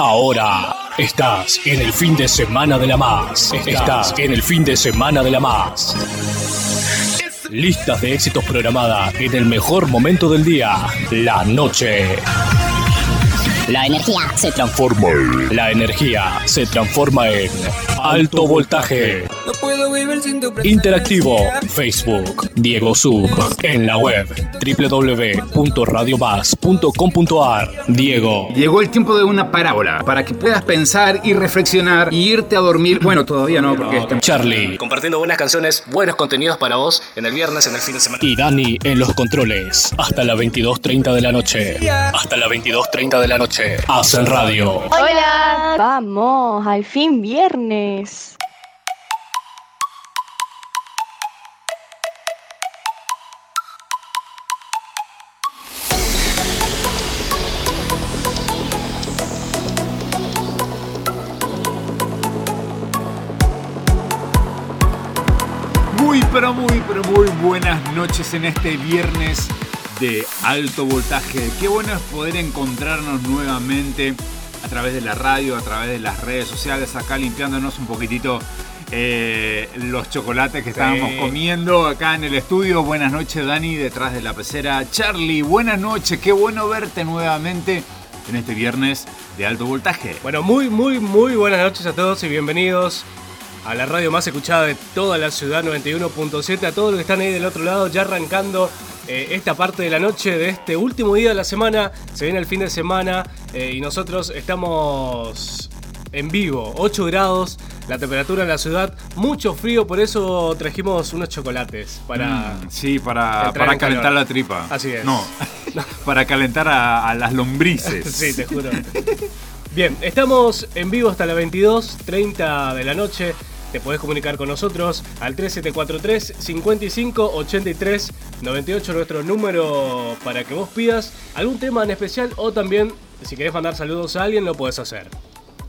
Ahora estás en el fin de semana de la más. Estás en el fin de semana de la más. Listas de éxitos programadas en el mejor momento del día, la noche. La energía se transforma. La energía se transforma en alto voltaje. Interactivo, Facebook, Diego Sub, en la web www.radiobas.com.ar. Diego. Llegó el tiempo de una parábola para que puedas pensar y reflexionar y irte a dormir. Bueno, todavía no, porque Charlie Compartiendo buenas canciones, buenos contenidos para vos en el viernes, en el fin de semana. y Dani en los controles. Hasta las 22.30 de la noche. Hasta las 22.30 de la noche. Hacen radio. Hola. Vamos, al fin viernes. Pero muy, pero muy buenas noches en este viernes de alto voltaje. Qué bueno es poder encontrarnos nuevamente a través de la radio, a través de las redes sociales, acá limpiándonos un poquitito eh, los chocolates que estábamos comiendo acá en el estudio. Buenas noches, Dani, detrás de la pecera. Charlie, buenas noches, qué bueno verte nuevamente en este viernes de alto voltaje. Bueno, muy, muy, muy buenas noches a todos y bienvenidos a la radio más escuchada de toda la ciudad 91.7, a todos los que están ahí del otro lado, ya arrancando eh, esta parte de la noche de este último día de la semana, se viene el fin de semana eh, y nosotros estamos en vivo, 8 grados, la temperatura en la ciudad, mucho frío, por eso trajimos unos chocolates para... Mm, sí, para, para en calentar calor. la tripa. Así es. No, para calentar a, a las lombrices. Sí, te juro. Bien, estamos en vivo hasta las 22.30 de la noche. Te podés comunicar con nosotros al 3743 55 83 98, nuestro número para que vos pidas algún tema en especial o también si querés mandar saludos a alguien lo podés hacer.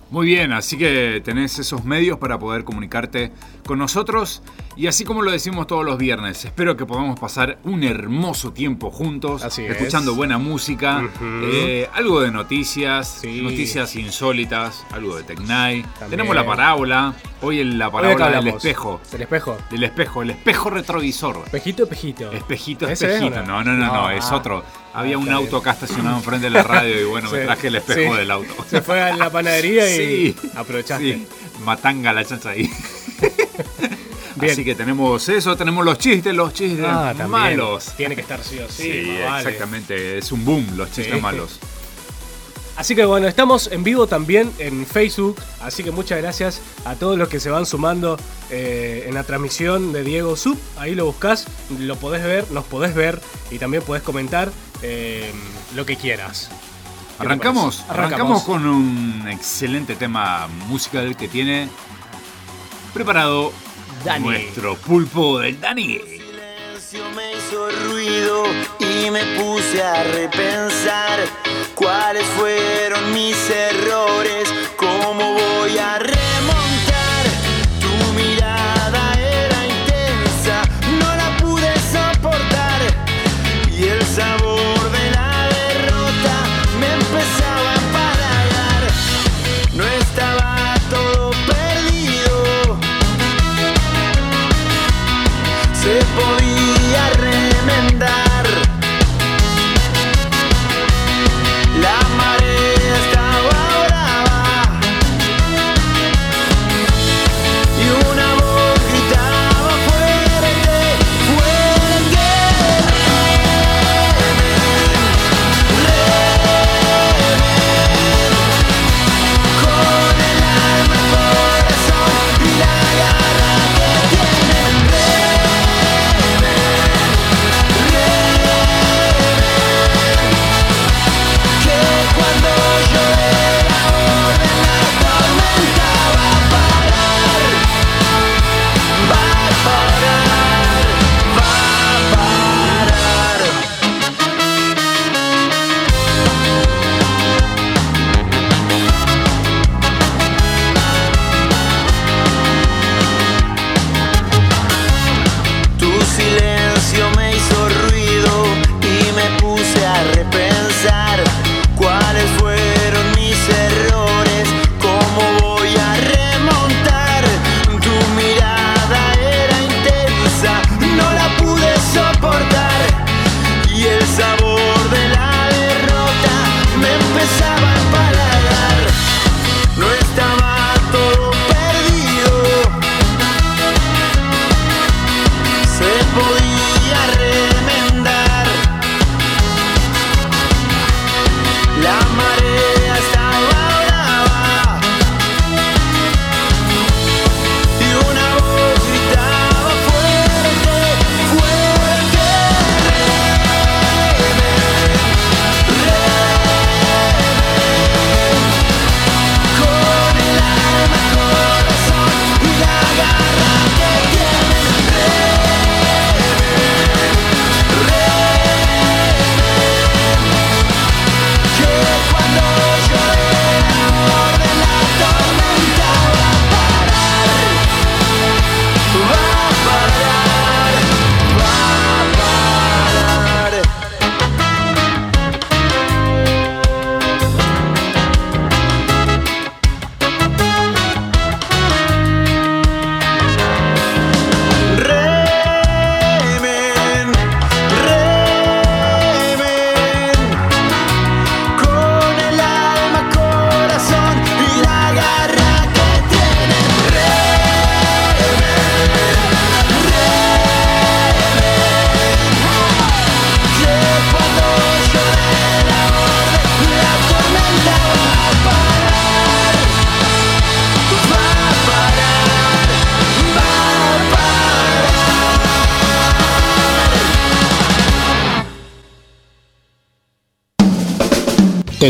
Muy bien, así que tenés esos medios para poder comunicarte con nosotros y así como lo decimos todos los viernes, espero que podamos pasar un hermoso tiempo juntos, Así es. escuchando buena música, eh, algo de noticias, Sí. noticias insólitas, algo de Tecnai. Tenemos la parábola, hoy en la parábola del espejo, ¿Del espejo? del espejo, el espejo retrovisor. Espejito, espejito. Espejito, ¿Ese es espejito. No, no, no, no, es Ah. otro. Había un auto acá estacionado enfrente de la radio y bueno, me Sí, traje el espejo sí. del auto. Se fue a la panadería y Sí. aprovechaste. Matanga la chacha ahí. Bien. Así que tenemos eso, tenemos los chistes, los chistes Ah, malos. Tiene que estar sí o sí. Vale. exactamente, es un boom los chistes Sí. malos. Así que bueno, estamos en vivo también en Facebook, así que muchas gracias a todos los que se van sumando eh, en la transmisión de Diego Sub, ahí lo buscas, lo podés ver, nos podés ver y también podés comentar eh, lo que quieras. ¿Qué te Arrancamos, arrancamos con un excelente tema musical que tiene preparado Dani. nuestro pulpo del Dani. silencio me hizo ruido y me puse a repensar cuáles fueron mis errores, cómo voy a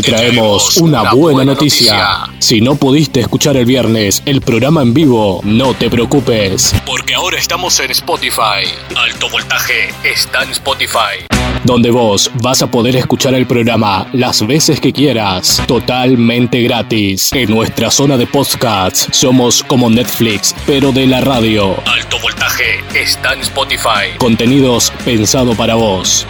te traemos una buena noticia. Si no pudiste escuchar el viernes el programa en vivo, no te preocupes, porque ahora estamos en Spotify. Alto Voltaje está en Spotify. Donde vos vas a poder escuchar el programa las veces que quieras, totalmente gratis. En nuestra zona de podcasts somos como Netflix, pero de la radio. Alto Voltaje está en Spotify. Contenidos pensado para vos.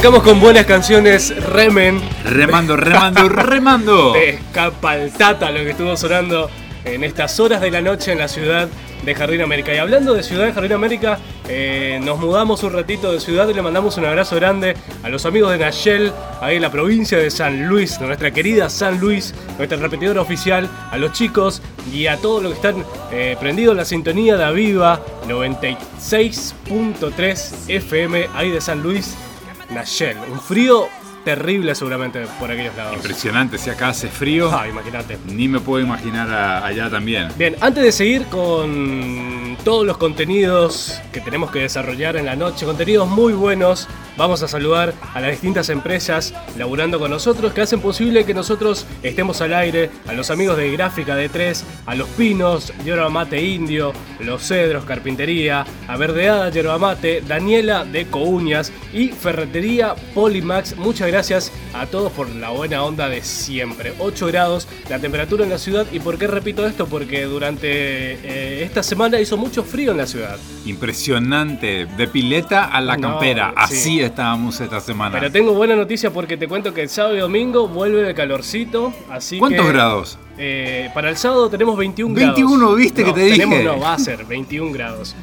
Arrancamos con buenas canciones. Remen. Remando, remando, remando. De Escapaltata, lo que estuvo sonando en estas horas de la noche en la ciudad de Jardín América. Y hablando de Ciudad de Jardín América, eh, nos mudamos un ratito de ciudad y le mandamos un abrazo grande a los amigos de Nayel, ahí en la provincia de San Luis, nuestra querida San Luis, nuestra repetidora oficial, a los chicos y a todos los que están eh, prendidos en la sintonía de Aviva 96.3 FM, ahí de San Luis. Nayel. Un frío terrible seguramente por aquellos lados. Impresionante, si acá hace frío. Ah, imagínate. Ni me puedo imaginar allá también. Bien, antes de seguir con todos los contenidos que tenemos que desarrollar en la noche, contenidos muy buenos, vamos a saludar a las distintas empresas laburando con nosotros que hacen posible que nosotros estemos al aire, a los amigos de Gráfica de 3, a Los Pinos, Yerba Mate Indio, Los Cedros, Carpintería, a Verdeada, Yerba Mate, Daniela de Couñas y Ferretería Polimax. Muchas gracias a todos por la buena onda de siempre. 8 grados la temperatura en la ciudad. ¿Y por qué repito esto? Porque durante eh, esta semana hizo mucho frío en la ciudad. Impresionante. De pileta a la campera. Así estábamos esta semana. Pero tengo buena noticia porque te cuento que el sábado y domingo vuelve el calorcito. Así ¿Cuántos grados? Eh, para el sábado tenemos 21 grados. 21, viste que te dije. no, va a ser 21 grados.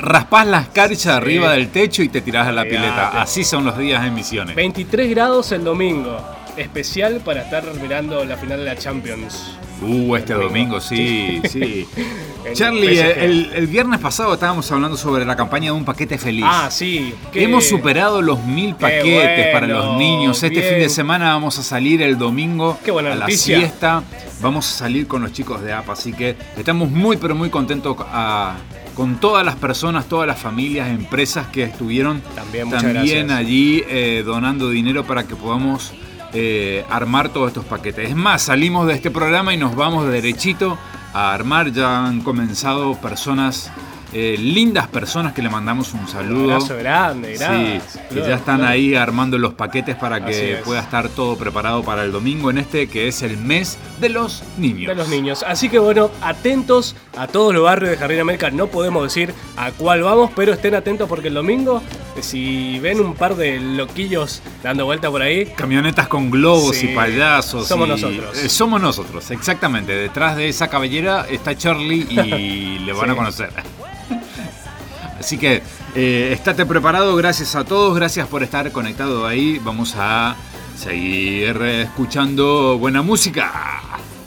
Raspás las carchas arriba del techo y te tirás a la pileta. Así son los días de Misiones. 23 grados el domingo. Especial para estar mirando la final de la Champions. Uh, este domingo, sí, sí. Charlie, el, viernes pasado estábamos hablando sobre la campaña de un paquete feliz. Ah, sí. Hemos superado los mil paquetes para los niños. Este fin de semana vamos a salir el domingo qué buena a la siesta. Vamos a salir con los chicos de APA, así que estamos muy, pero muy contentos a, con todas las personas, todas las familias, empresas que estuvieron también, allí eh, donando dinero para que podamos eh, armar todos estos paquetes. Es más, salimos de este programa y nos vamos derechito a armar. Ya han comenzado personas eh, lindas personas que le mandamos un saludo. Un abrazo grande, grande. Sí, que ya están ahí armando los paquetes para que pueda estar todo preparado para el domingo en este que es el mes de los niños. De los niños. Así que bueno, atentos a todos los barrios de Jardín América. No podemos decir a cuál vamos, pero estén atentos porque el domingo, eh, si ven un par de loquillos dando vuelta por ahí. Camionetas con globos y payasos. Somos nosotros. Eh, somos nosotros, exactamente. Detrás de esa cabellera está Charlie y le van a conocer. Así que eh, estate preparado, gracias a todos, gracias por estar conectado ahí. Vamos a seguir escuchando buena música.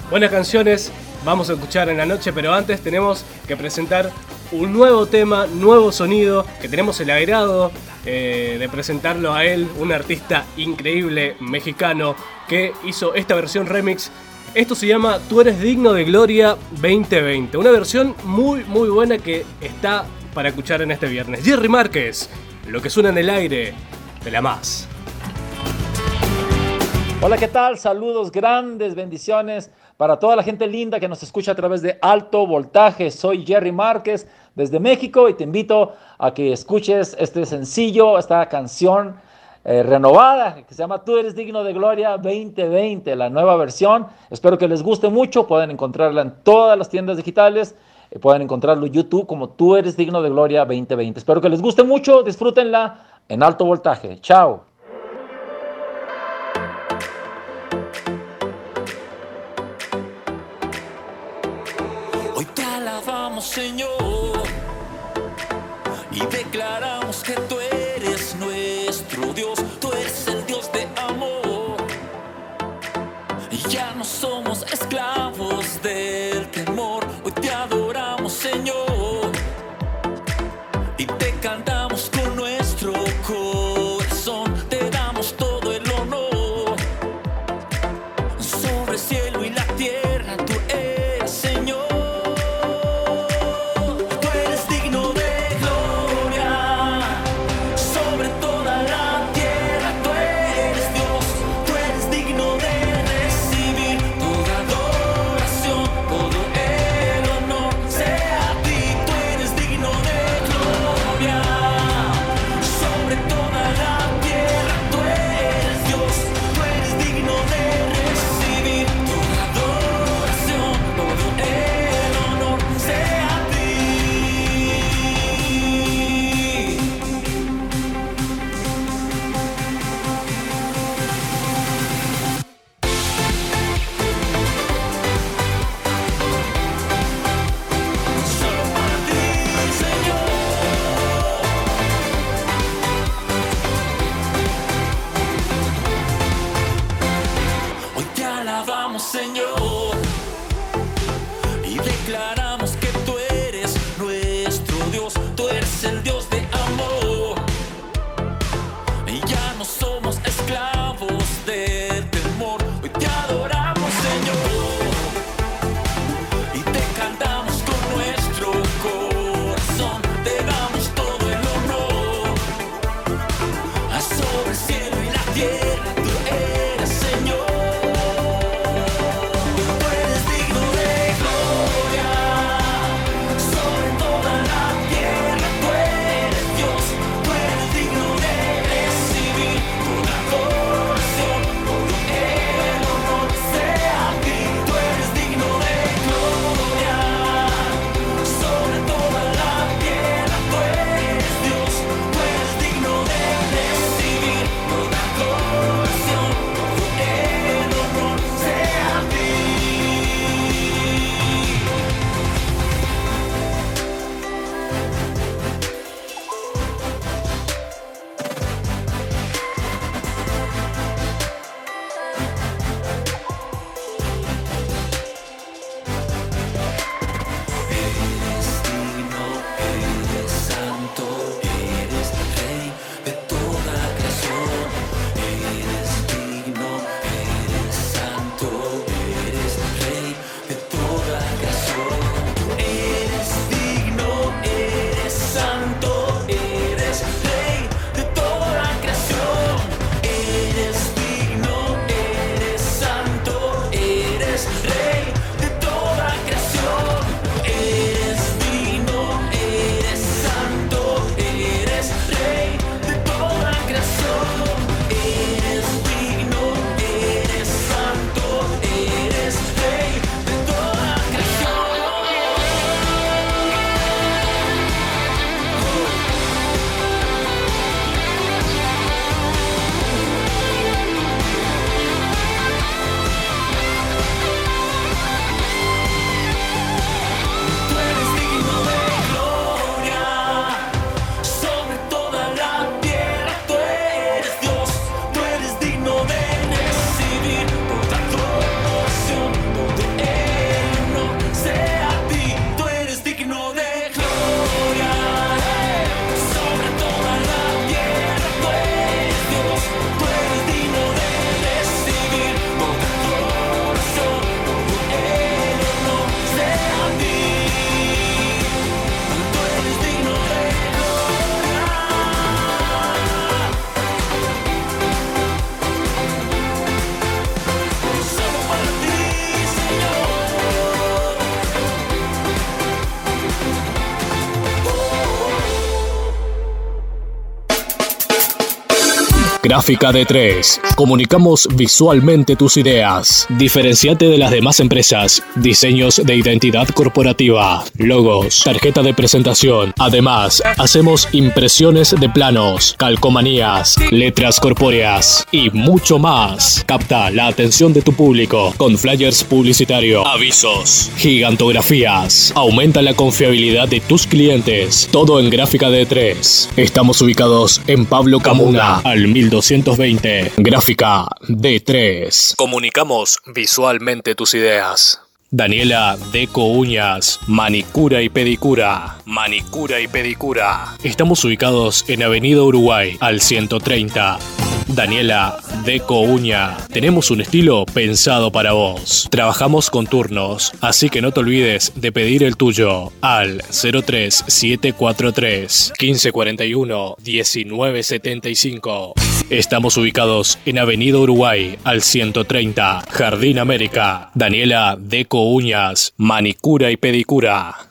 Buenas canciones, vamos a escuchar en la noche, pero antes tenemos que presentar un nuevo tema, nuevo sonido, que tenemos el agrado eh, de presentarlo a él, un artista increíble mexicano que hizo esta versión remix. Esto se llama Tú eres digno de Gloria 2020, una versión muy muy buena que está para escuchar en este viernes. Jerry Márquez, lo que suena en el aire de la más. Hola, ¿qué tal? Saludos, grandes bendiciones para toda la gente linda que nos escucha a través de Alto Voltaje. Soy Jerry Márquez desde México y te invito a que escuches este sencillo, esta canción eh, renovada que se llama Tú eres digno de gloria 2020, la nueva versión. Espero que les guste mucho, pueden encontrarla en todas las tiendas digitales pueden encontrarlo en YouTube como Tú eres digno de gloria 2020. Espero que les guste mucho, disfrútenla en alto voltaje. Chao. Hoy te alabamos, Señor, Gráfica de 3. Comunicamos visualmente tus ideas. Diferenciate de las demás empresas. Diseños de identidad corporativa, logos, tarjeta de presentación. Además, hacemos impresiones de planos, calcomanías, letras corpóreas y mucho más. Capta la atención de tu público con flyers publicitarios, avisos, gigantografías. Aumenta la confiabilidad de tus clientes. Todo en Gráfica de 3. Estamos ubicados en Pablo Camuna, al 1220. Gráfica D3. Comunicamos visualmente tus ideas. Daniela Deco Uñas, Manicura y Pedicura. Manicura y Pedicura. Estamos ubicados en Avenida Uruguay, al 130. Daniela Deco Uña. Tenemos un estilo pensado para vos. Trabajamos con turnos, así que no te olvides de pedir el tuyo al 03743 1541 1975. Estamos ubicados en Avenida Uruguay al 130, Jardín América. Daniela Deco Uñas, Manicura y Pedicura.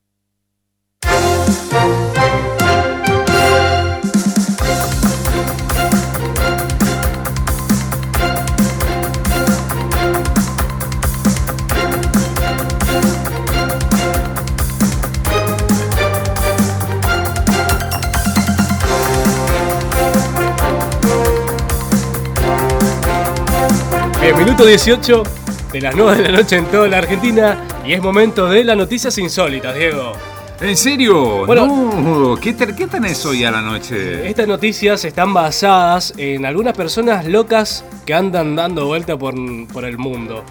Minuto 18 de las 9 de la noche en toda la Argentina y es momento de las noticias insólitas, Diego. ¿En serio? Bueno- no, ¿qué, ¿qué tenés hoy a la noche? Estas noticias están basadas en algunas personas locas que andan dando vuelta por, por el mundo.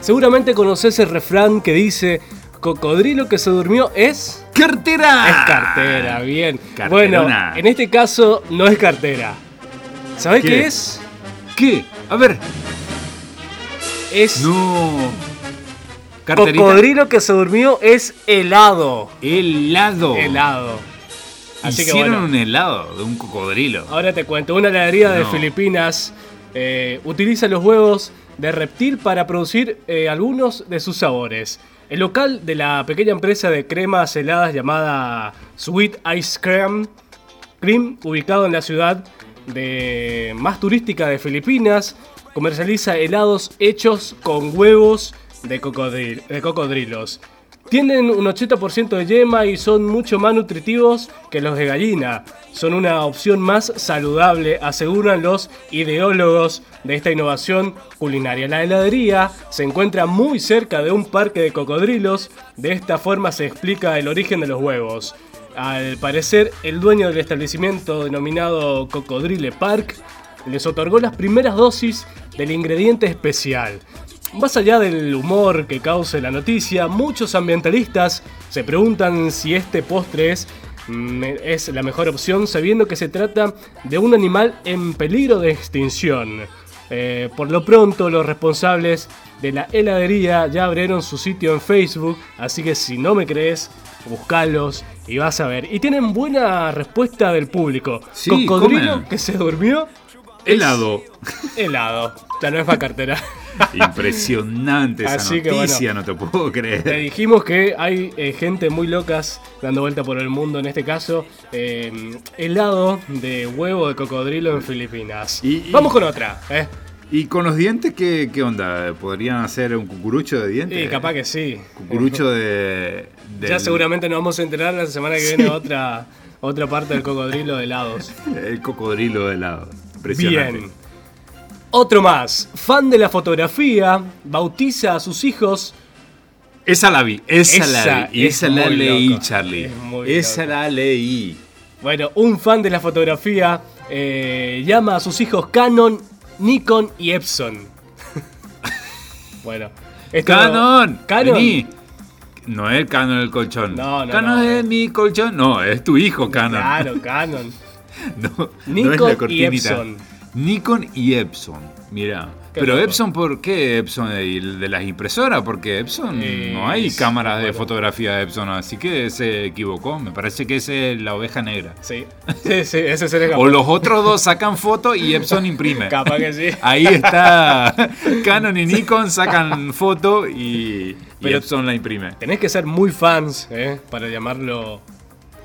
Seguramente conoces el refrán que dice, cocodrilo que se durmió es... ¡Cartera! Es cartera, bien. Carterona. Bueno, en este caso no es cartera. ¿Sabés qué, ¿Qué? es? ¿Qué? A ver. Es... No. Carterita. Cocodrilo que se durmió es helado. Helado. Helado. Así que Hicieron bueno. un helado de un cocodrilo. Ahora te cuento, una heladería de. Filipinas eh, utiliza los huevos de reptil para producir eh, algunos de sus sabores. El local de la pequeña empresa de cremas heladas llamada Sweet Ice Cream, Cream ubicado en la ciudad de más turística de Filipinas, comercializa helados hechos con huevos de, de cocodrilos. Tienen un 80% de yema y son mucho más nutritivos que los de gallina. Son una opción más saludable, aseguran los ideólogos de esta innovación culinaria. La heladería se encuentra muy cerca de un parque de cocodrilos. De esta forma se explica el origen de los huevos. Al parecer, el dueño del establecimiento denominado Cocodrile Park les otorgó las primeras dosis del ingrediente especial. Más allá del humor que cause la noticia, muchos ambientalistas se preguntan si este postre es, mm, es la mejor opción sabiendo que se trata de un animal en peligro de extinción. Eh, por lo pronto, los responsables de la heladería ya abrieron su sitio en Facebook, así que si no me crees, buscalos y vas a ver. Y tienen buena respuesta del público. Sí, Cocodrilo comen. que se durmió, Helado. helado. Es para cartera. Impresionante esa Así que noticia, no te puedo Te creer. dijimos que hay eh, gente muy locas dando vuelta por el mundo, en este caso, eh, helado de huevo de cocodrilo en Filipinas. Y- y- Vamos con otra, ¿eh? ¿Y con los dientes qué, qué onda? ¿Podrían hacer un cucurucho de dientes? Y capaz que sí. Cucurucho de. Ya seguramente nos vamos a enterar la semana que viene otra, otra parte del cocodrilo de helados. El cocodrilo de helado. Impresionante. Bien. Otro más. Fan de la fotografía, bautiza a sus hijos. Esa la vi, esa, Esa la vi. Y es esa la leí, Charlie. es Esa loca. la leí. Bueno, un fan de la fotografía eh, llama a sus hijos Canon, Nikon y Epson. bueno. esto- Canon. Canon. Vení. No es el Canon del colchón. No, no, Canon no. es mi colchón. No, es tu hijo, Canon. Claro, Canon. No, Nikon es la y. Epson. Nikon y Epson. Mira. Pero. Epson, ¿por qué Epson? ¿El de las impresoras? Porque Epson Eh, no hay sí, cámaras de fotografía de Epson, así que se equivocó. Me parece que esa es la oveja negra. Sí, sí, sí, ese sería O los otros dos sacan foto y Epson imprime. Capaz que sí. Ahí está. Canon y Nikon sacan foto y, y Epson la imprime. Tenés que ser muy fans, ¿eh? Para llamarlo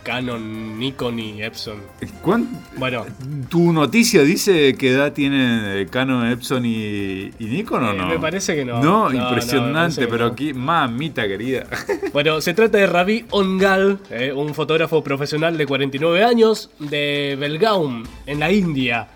Canon, Nikon y Epson. ¿Cuán- Bueno, ¿Tu noticia dice qué edad tienen Canon, Epson y, y Nikon o Eh, no? me parece que no. No, impresionante, pero no. aquí, mamita querida. Bueno, se trata de Ravi Ongal, eh, un fotógrafo profesional de 49 años de Belgaum, en la India.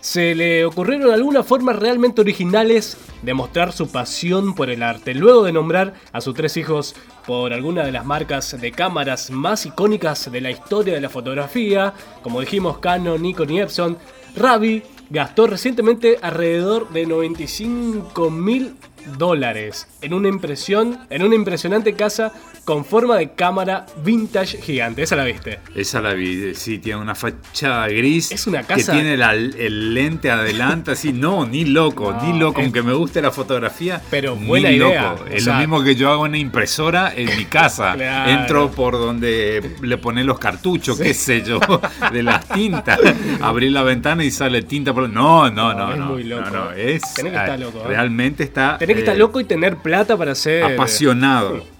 Se le ocurrieron algunas formas realmente originales de mostrar su pasión por el arte. Luego de nombrar a sus tres hijos por alguna de las marcas de cámaras más icónicas de la historia de la fotografía, como dijimos Canon, Nikon y Epson, Ravi gastó recientemente alrededor de 95 mil dólares en una impresión, en una impresionante casa con forma de cámara vintage gigante. Esa la viste. Esa la vi, sí, tiene una fachada gris. Es una casa- Que tiene la- el lente adelante, así. No, ni loco, No, ni loco. es- Aunque me guste la fotografía. Pero ni buena idea, loco. Es sea- lo mismo que yo hago en una impresora en mi casa. Claro. Entro por donde le ponen los cartuchos, qué sé yo, de las tintas. Abrí la ventana y sale tinta por. No, no, no. No, es no, muy loco. No, no, es. Tenés que estar ah, loco, ¿eh? Realmente está. Tenés que estar eh, loco y tener plata para hacer. Apasionado.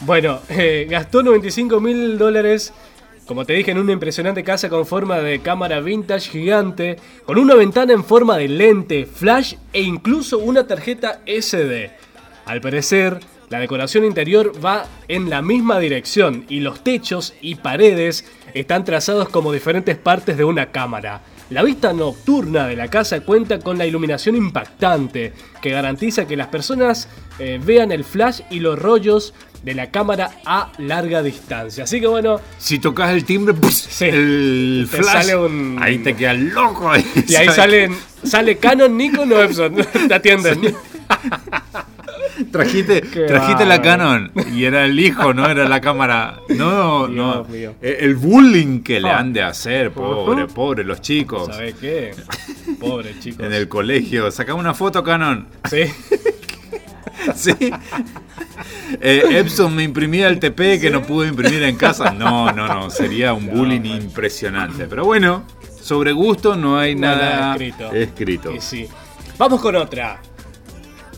Bueno, eh, gastó 95 mil dólares, como te dije, en una impresionante casa con forma de cámara vintage gigante, con una ventana en forma de lente, flash e incluso una tarjeta SD. Al parecer, la decoración interior va en la misma dirección y los techos y paredes están trazados como diferentes partes de una cámara. La vista nocturna de la casa cuenta con la iluminación impactante que garantiza que las personas eh, vean el flash y los rollos de la cámara a larga distancia. Así que bueno, Si tocas el timbre, el Te flash, sale un- ahí te quedas loco. y ahí salen, sale Canon, Nikon o Epson. Te atienden. Trajiste, trajiste la. Canon y era el hijo, no era la cámara. No, no. Dios mío. Eh, El bullying que le Ah. han de hacer, pobre, pobre los chicos. ¿Sabes qué? Pobre chicos. En el colegio. Sacame una foto, Canon. Sí. Sí. Eh, Epson me imprimía el TP que no pude imprimir en casa. No, no, no. Sería un bullying impresionante. Pero bueno, sobre gusto no hay Nada nada, escrito. escrito. Y sí. Vamos con otra.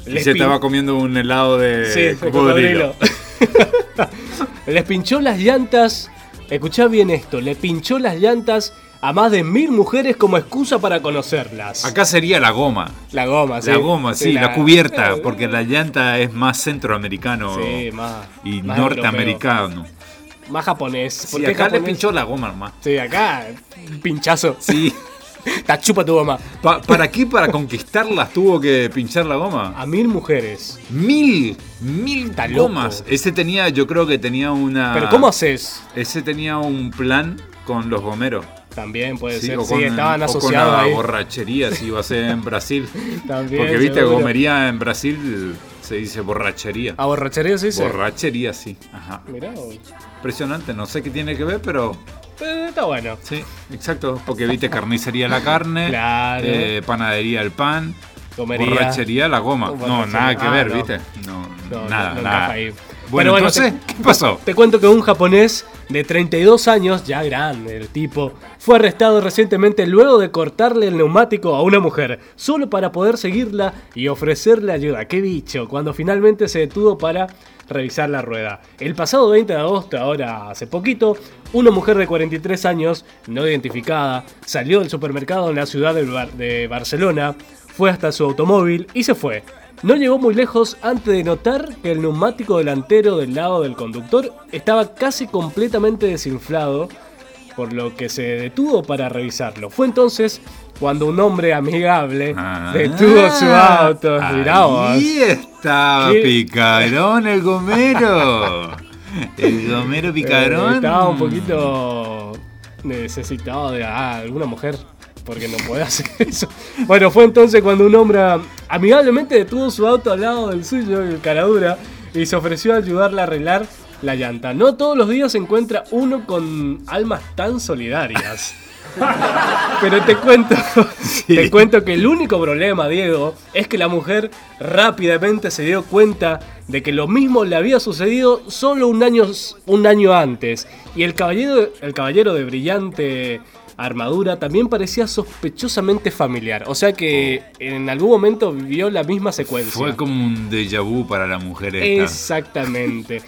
Y se pin- estaba comiendo un helado de Sí, cocodrilo. Les pinchó las llantas. Escuchá bien esto. Le pinchó las llantas a más de mil mujeres como excusa para conocerlas. Acá sería la goma. La goma, sí. La goma, sí, la, la- cubierta, porque la llanta es más centroamericano Sí, más. y más norteamericano. europeo. Más japonés. Sí, ¿Por qué acá le pinchó la goma nomás. Sí, acá. Pinchazo. Sí. Ta chupa tu goma. Pa- ¿Para qué? ¿Para conquistarlas tuvo que pinchar la goma? A mil mujeres. Mil, mil Está loco. gomas. Ese tenía, yo creo que tenía una... Pero ¿cómo haces? Ese tenía un plan con los gomeros. También puede Sí, ser. o Sí, con- estaban o con asociados la borrachería, si iba a ser en Brasil. También, Porque viste, seguro. gomería en Brasil se dice borrachería. ¿A borrachería se dice? Borrachería, sí. Ajá. Mirá. Impresionante, no sé qué tiene que ver, pero está bueno. sí, exacto. Porque viste carnicería la carne, Claro. eh, panadería el pan, Comería. borrachería la goma. No, Borrachería. nada que Ah, ver, no. viste. No, No, nada, no, no nada. ahí. Bueno, Pero bueno, entonces, te- ¿qué pasó? Te cuento que un japonés de 32 años, ya grande el tipo, fue arrestado recientemente luego de cortarle el neumático a una mujer, solo para poder seguirla y ofrecerle ayuda. ¡Qué bicho! Cuando finalmente se detuvo para revisar la rueda. El pasado 20 de agosto, ahora hace poquito, una mujer de 43 años, no identificada, salió del supermercado en la ciudad de, Bar- de Barcelona, fue hasta su automóvil y se fue. No llegó muy lejos antes de notar que el neumático delantero del lado del conductor estaba casi completamente desinflado, por lo que se detuvo para revisarlo. Fue entonces cuando un hombre amigable Ah, detuvo su auto. Mirá vos. Ahí estaba picarón el gomero. El gomero Eh, picarón. estaba un poquito necesitado de ah, alguna mujer. Porque no puede hacer eso. Bueno, fue entonces cuando un hombre amigablemente detuvo su auto al lado del suyo, el caradura, y se ofreció a ayudarle a arreglar la llanta. No todos los días se encuentra uno con almas tan solidarias. Pero te cuento, te cuento que el único problema, Diego, es que la mujer rápidamente se dio cuenta de que lo mismo le había sucedido solo un año, un año antes. Y el caballero, el caballero de brillante armadura también parecía sospechosamente familiar. O sea que en algún momento vivió la misma secuencia. Fue como un déjà vu para la mujer esta. Exactamente.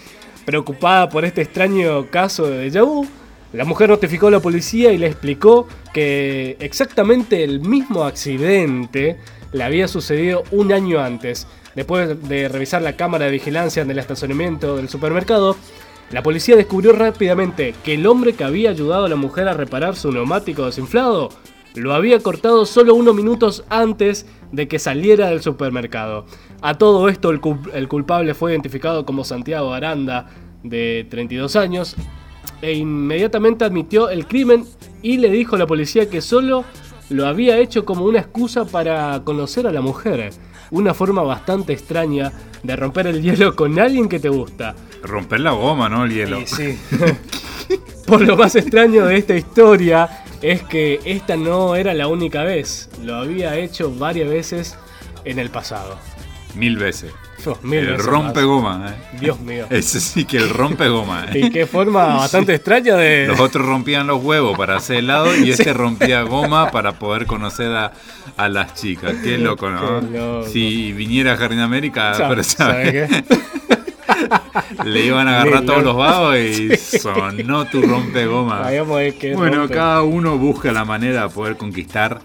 Preocupada por este extraño caso de déjà vu, La mujer notificó a la policía y le explicó que exactamente el mismo accidente le había sucedido un año antes. Después de revisar la cámara de vigilancia en el estacionamiento del supermercado, la policía descubrió rápidamente que el hombre que había ayudado a la mujer a reparar su neumático desinflado lo había cortado solo unos minutos antes de que saliera del supermercado. A todo esto el, cul- el culpable fue identificado como Santiago Aranda, de 32 años, e inmediatamente admitió el crimen y le dijo a la policía que solo lo había hecho como una excusa para conocer a la mujer. Una forma bastante extraña de romper el hielo con alguien que te gusta. Romper la goma, ¿no? El hielo. Y sí. Por lo más extraño de esta historia es que esta no era la única vez. Lo había hecho varias veces en el pasado. Mil veces. El rompe goma, ¿eh? Dios mío. Ese sí que el rompe goma. ¿eh? Y qué forma bastante extraña de. Los otros rompían los huevos para hacer helado y este rompía goma para poder conocer a, a las chicas. Qué loco, ¿no? Qué loco. Si viniera a Jardín América, Sa- pero ¿sabe ¿sabes qué? Le iban a agarrar todos los vagos y Sí. sonó tu rompe goma. Vayamos a ver qué Bueno, rompe. cada uno busca la manera de poder conquistar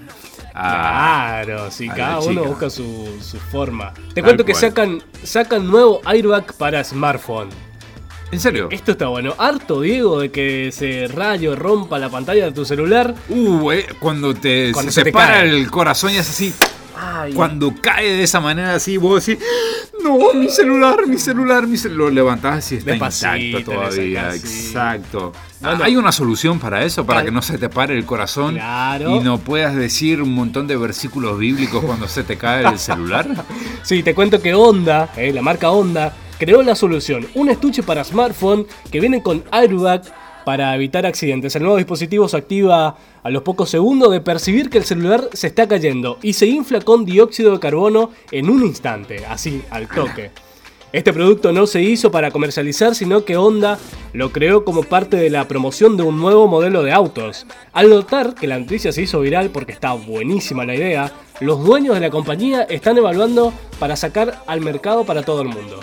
Claro, sí, cada uno busca su, su forma. Te Tal cuento que cual. sacan, sacan nuevo airbag para smartphone. ¿En serio? Esto está bueno. Harto, Diego, de que se rayo rompa la pantalla de tu celular. Uh, eh, cuando te Cuando se, se te para cae. el corazón y es así. Ay, Cuando cae de esa manera así, vos decís, no, mi celular, mi celular, mi celular. Lo levantás y está Despacito, intacto todavía. Exacto. Bueno. ¿Hay una solución para eso? Para que no se te pare el corazón Claro. y no puedas decir un montón de versículos bíblicos cuando se te cae el celular. Sí, te cuento que Honda, eh, la marca Honda, creó la solución. Un estuche para smartphone que viene con airbag para evitar accidentes. El nuevo dispositivo se activa a los pocos segundos de percibir que el celular se está cayendo y se infla con dióxido de carbono en un instante, así, al toque. Este producto no se hizo para comercializar, sino que Honda lo creó como parte de la promoción de un nuevo modelo de autos. Al notar que la noticia se hizo viral porque está buenísima la idea, los dueños de la compañía están evaluando para sacar al mercado para todo el mundo.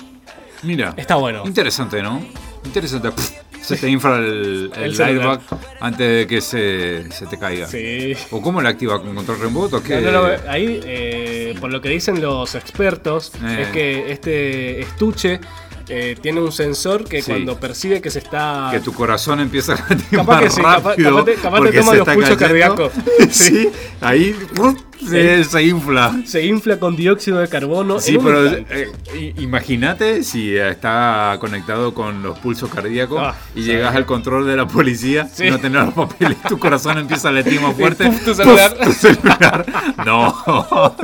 Mira. Está bueno. Interesante, ¿no? Interesante. Pff, Se te infla el, el, airbag antes de que se, se te caiga. Sí. ¿O cómo lo activa? ¿Con control remoto? ¿Qué? No, no, no, ahí, eh, por lo que dicen los expertos, Eh. es que este estuche eh, tiene un sensor que Sí. cuando percibe que se está... Que tu corazón empieza a latir Capaz más que sí, capaz- rápido capaz te- capaz te toma los pulsos cardíacos. sí, ahí ¡pum! Se, se infla. Se infla con dióxido de carbono. Sí, pero eh, imagínate si está conectado con los pulsos cardíacos Ah, y ¿sabes llegas al control de la policía Sí. y no tenés los papeles, tu corazón empieza a latir más fuerte. puf, tu celular. tu celular. No,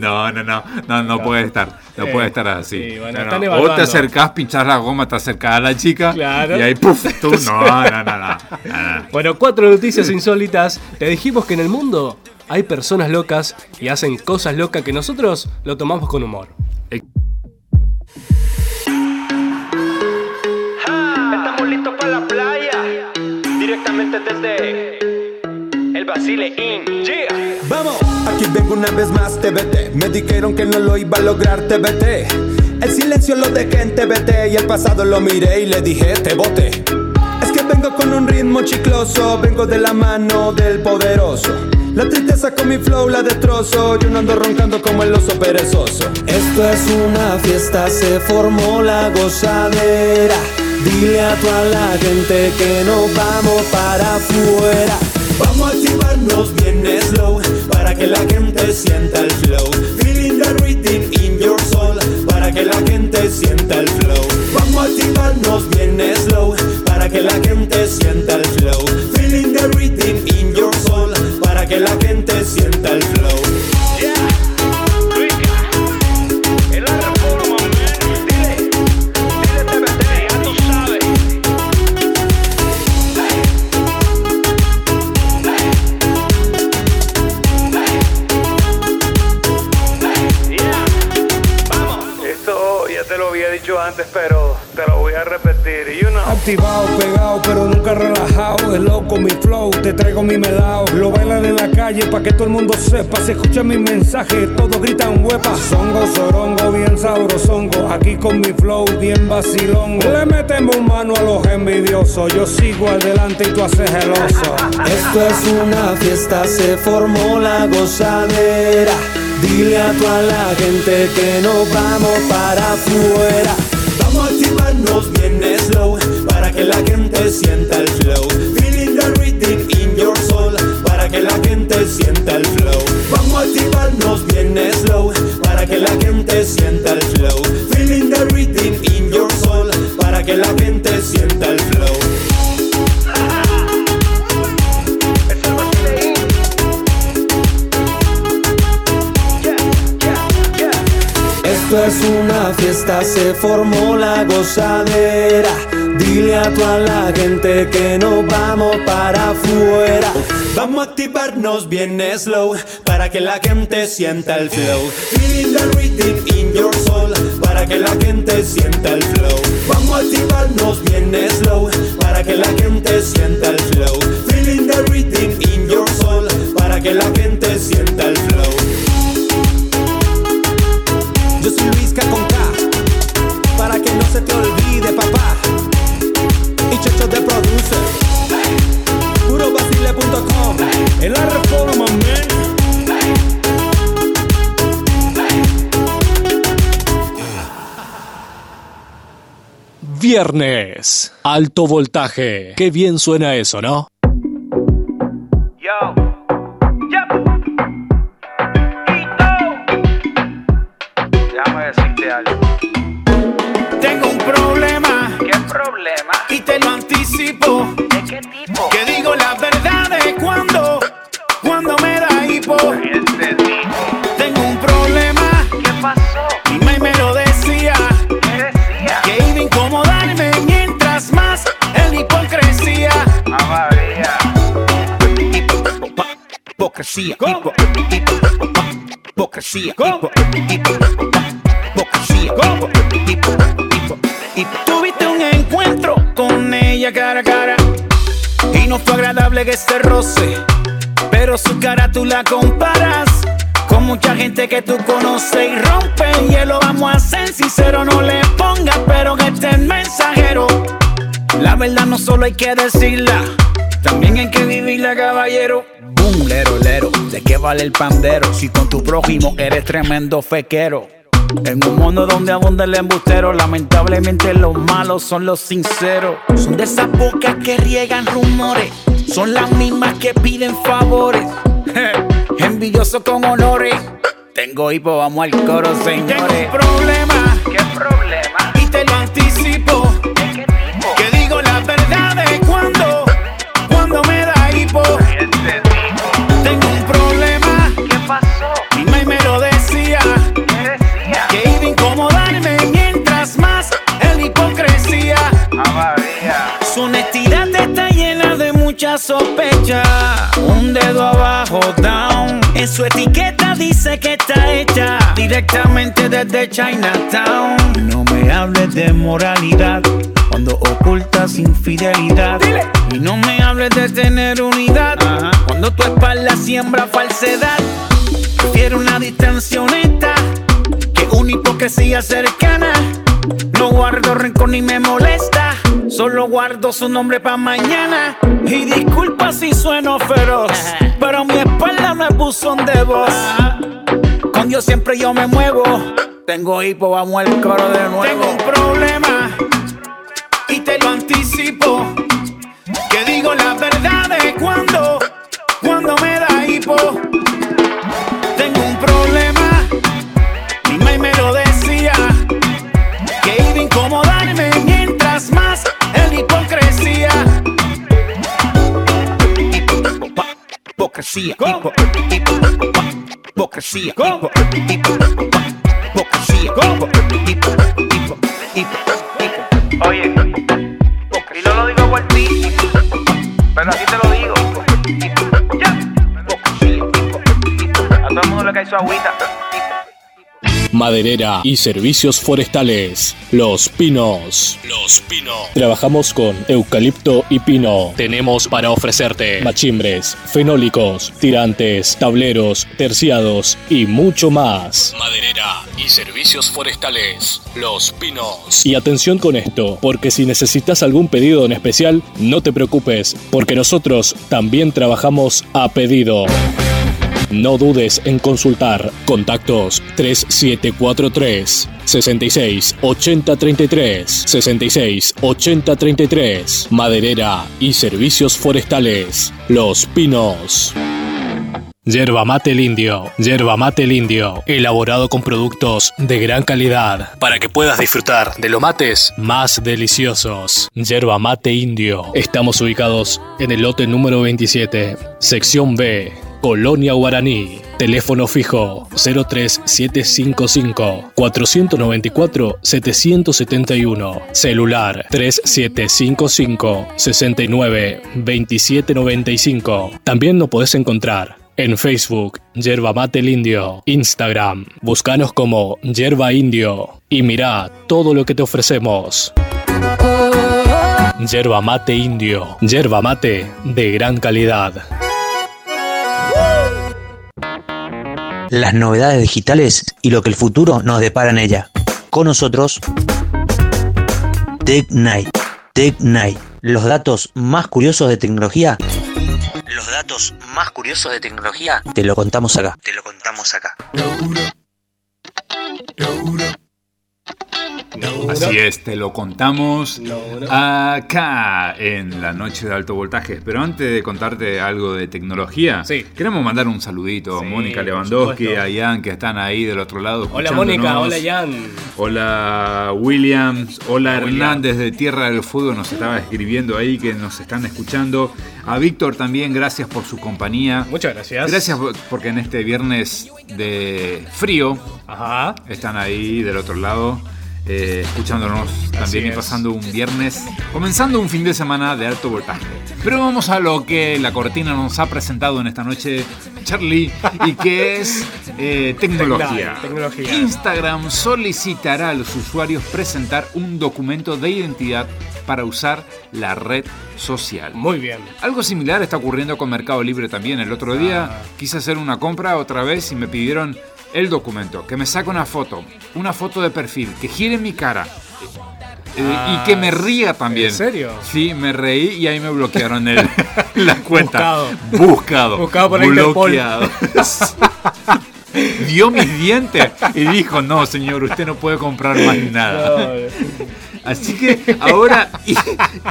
no, no, no, no, no puede estar, no puede estar así. sí, bueno, No, están no. O te acercás, pinchás la goma, te acercás a la chica Claro. y ahí puf, tú, no, no, no, no. Bueno, cuatro noticias insólitas. Te dijimos que en el mundo hay personas locas y hacen cosas locas que nosotros lo tomamos con humor. Estamos listos para la playa. Directamente desde el Basile Inn. Yeah. Vamos, aquí vengo una vez más, TBT. Me dijeron que no lo iba a lograr, TBT. El silencio lo dejé en TBT y el pasado lo miré y le dije, te bote. Es que vengo con un ritmo chicloso, vengo de la mano del poderoso. La tristeza con mi flow la destrozo, yo no ando roncando como el oso perezoso. Esto es una fiesta, se formó la gozadera. Dile a toda la gente que nos vamos para afuera. Vamos a activarnos bien slow para que la gente sienta el flow. Feeling the rhythm in your soul para que la gente sienta el flow. Vamos a activarnos bien slow para que la gente sienta el flow. Feeling the rhythm in your soul para que la gente sienta el flow. Yeah. Rica. En la reforma, man. Dile. Dile TBT, ya tú sabes. Yeah. Vamos. Esto ya te lo había dicho antes, pero te lo voy a repetir. You know. Activado, pegado, pero nunca relajado. Loco mi flow, te traigo mi melao. Lo bailan en la calle pa' que todo el mundo sepa. Se escucha mi mensaje, todos gritan huepa. Songo, sorongo, bien sabrosongo. Aquí con mi flow, bien vacilongo. Le metemos mano a los envidiosos. Yo sigo adelante y tú haces el oso. Esto es una fiesta, se formó la gozadera. Dile a toda la gente que nos vamos para afuera. Vamos a activarnos bien que la gente sienta el flow. Feeling the rhythm in your soul para que la gente sienta el flow. Vamos a activarnos bien slow para que la gente sienta el flow. Feeling the rhythm in your soul para que la gente sienta el flow. Esto es una fiesta, se formó la gozadera. Dile a toda la gente que nos vamos para afuera. Vamos a activarnos bien slow para que la gente sienta el flow. Feeling the rhythm in your soul para que la gente sienta el flow. Vamos a activarnos bien slow para que la gente sienta el flow. Feeling the rhythm in your soul para que la gente sienta el flow. Yo soy Luisca con En la reforma, man. Viernes. Alto voltaje. Qué bien suena eso, ¿no? Yo. Déjame decirte algo. Tengo un problema ¿Qué problema? Hipocresía, hipocresía, hipo, hipo, hipo, hipo. Tuviste un encuentro con ella cara a cara y no fue agradable que este roce, pero su cara tú la comparas con mucha gente que tú conoces y rompe el hielo. Vamos a ser sinceros, no le pongas, pero que este es mensajero. La verdad no solo hay que decirla, también hay que vivirla, caballero. Lero, lero, ¿de qué vale el pandero? Si con tu prójimo eres tremendo fequero. En un mundo donde abunda el embustero, lamentablemente los malos son los sinceros. Son de esas bocas que riegan rumores, son las mismas que piden favores. Envidioso con honores. Tengo hipo, vamos al coro, señores. Tengo un problema ¿Qué problema? y te lo anticipo. ¿De qué tipo? Que digo la verdad mucha sospecha. Un dedo abajo, down. En su etiqueta dice que está hecha directamente desde Chinatown. No me hables de moralidad cuando ocultas infidelidad. Y no me hables de tener unidad cuando tu espalda siembra falsedad. Prefiero una distancia honesta que una hipocresía cercana. No guardo rencor ni me molesta. Solo guardo su nombre para mañana. Y disculpa si sueno feroz. Pero mi espalda no es buzón de voz. Con Dios siempre yo me muevo. Tengo hipo, vamos al coro de nuevo. Tengo un problema. Hipocresía, hipo, hipo, hipocresía, hipo, hipo, hipocresía, hipo, hipo, hipo, hipo, hipo. Oye, y no lo digo por ti, pero aquí te lo digo. Ya. A todo el mundo le cae su agüita. Maderera y servicios forestales. Los Pinos. Los Pinos. Trabajamos con eucalipto y pino. Tenemos para ofrecerte machimbres, fenólicos, tirantes, tableros, terciados y mucho más. Maderera y servicios forestales. Los Pinos. Y atención con esto, porque si necesitas algún pedido en especial, no te preocupes, porque nosotros también trabajamos a pedido. No dudes en consultar. Contactos 3743 66 80 33 66 80 33 Maderera y servicios forestales. Los Pinos. Yerba mate el indio, yerba mate el indio, elaborado con productos de gran calidad para que puedas disfrutar de los mates más deliciosos. Yerba mate indio. Estamos ubicados en el lote número 27, sección B, Colonia Guaraní. Teléfono fijo 03755 494 771. Celular 3755 69 2795. También nos podés encontrar en Facebook, Yerba Mate el Instagram, búscanos como Yerba Indio y mirá todo lo que te ofrecemos. Yerba Mate Indio, Yerba Mate de gran calidad. Las novedades digitales y lo que el futuro nos depara en ella. Con nosotros, Tech Night. Tech Night. Los datos más curiosos de tecnología. Los datos más curiosos de tecnología. Te lo contamos acá. Te lo contamos acá. Así es, te lo contamos acá en la noche de alto voltaje. Pero antes de contarte algo de tecnología, queremos mandar un saludito a Mónica Lewandowski, a Ian, que están ahí del otro lado. Hola Mónica, hola Ian. Hola Williams, hola Hernández de Tierra del Fuego, nos estaba escribiendo ahí que nos están escuchando. A Víctor también, gracias por su compañía. Muchas gracias. Gracias porque en este viernes de frío están ahí del otro lado. Eh, escuchándonos también y pasando un viernes, comenzando un fin de semana de alto voltaje. Pero vamos a lo que la cortina nos ha presentado en esta noche, Charlie, y que es eh, tecnología. tecnología. Instagram solicitará a los usuarios presentar un documento de identidad para usar la red social. Muy bien. Algo similar está ocurriendo con Mercado Libre también. El otro día Ah. quise hacer una compra otra vez y me pidieron el documento, que me saque una foto, una foto de perfil, que gire mi cara. eh, Ah, y que me ría también. ¿en serio? Sí, me reí y ahí me bloquearon el, la cuenta. Buscado. Buscado. Buscado por bloqueado. Dio mis dientes y dijo, no señor, usted no puede comprar más nada. Así que ahora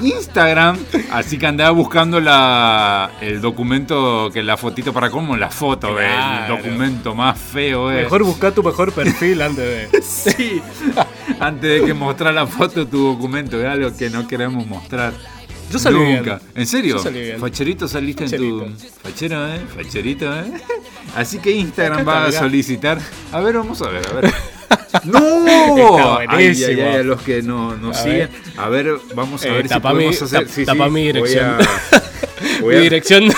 Instagram, así que andaba buscando la, el documento, que la fotito para cómo la foto, el documento más feo es. Mejor buscar tu mejor perfil antes de. Sí, antes de que mostrar la foto tu documento, es algo que no queremos mostrar. Yo salí Nunca. bien. ¿En serio? Yo salí bien. Facherito saliste en tu. Fachero, ¿eh? Facherito, ¿eh? Así que Instagram va a solicitar. A ver, vamos a ver, a ver. ¡No! Ay, ay, ay, a los que no, no A siguen. ver. A ver, vamos a Eh, ver si mi- podemos hacer. tap- sí, sí, tapa mi voy dirección. a- voy Mi a- dirección.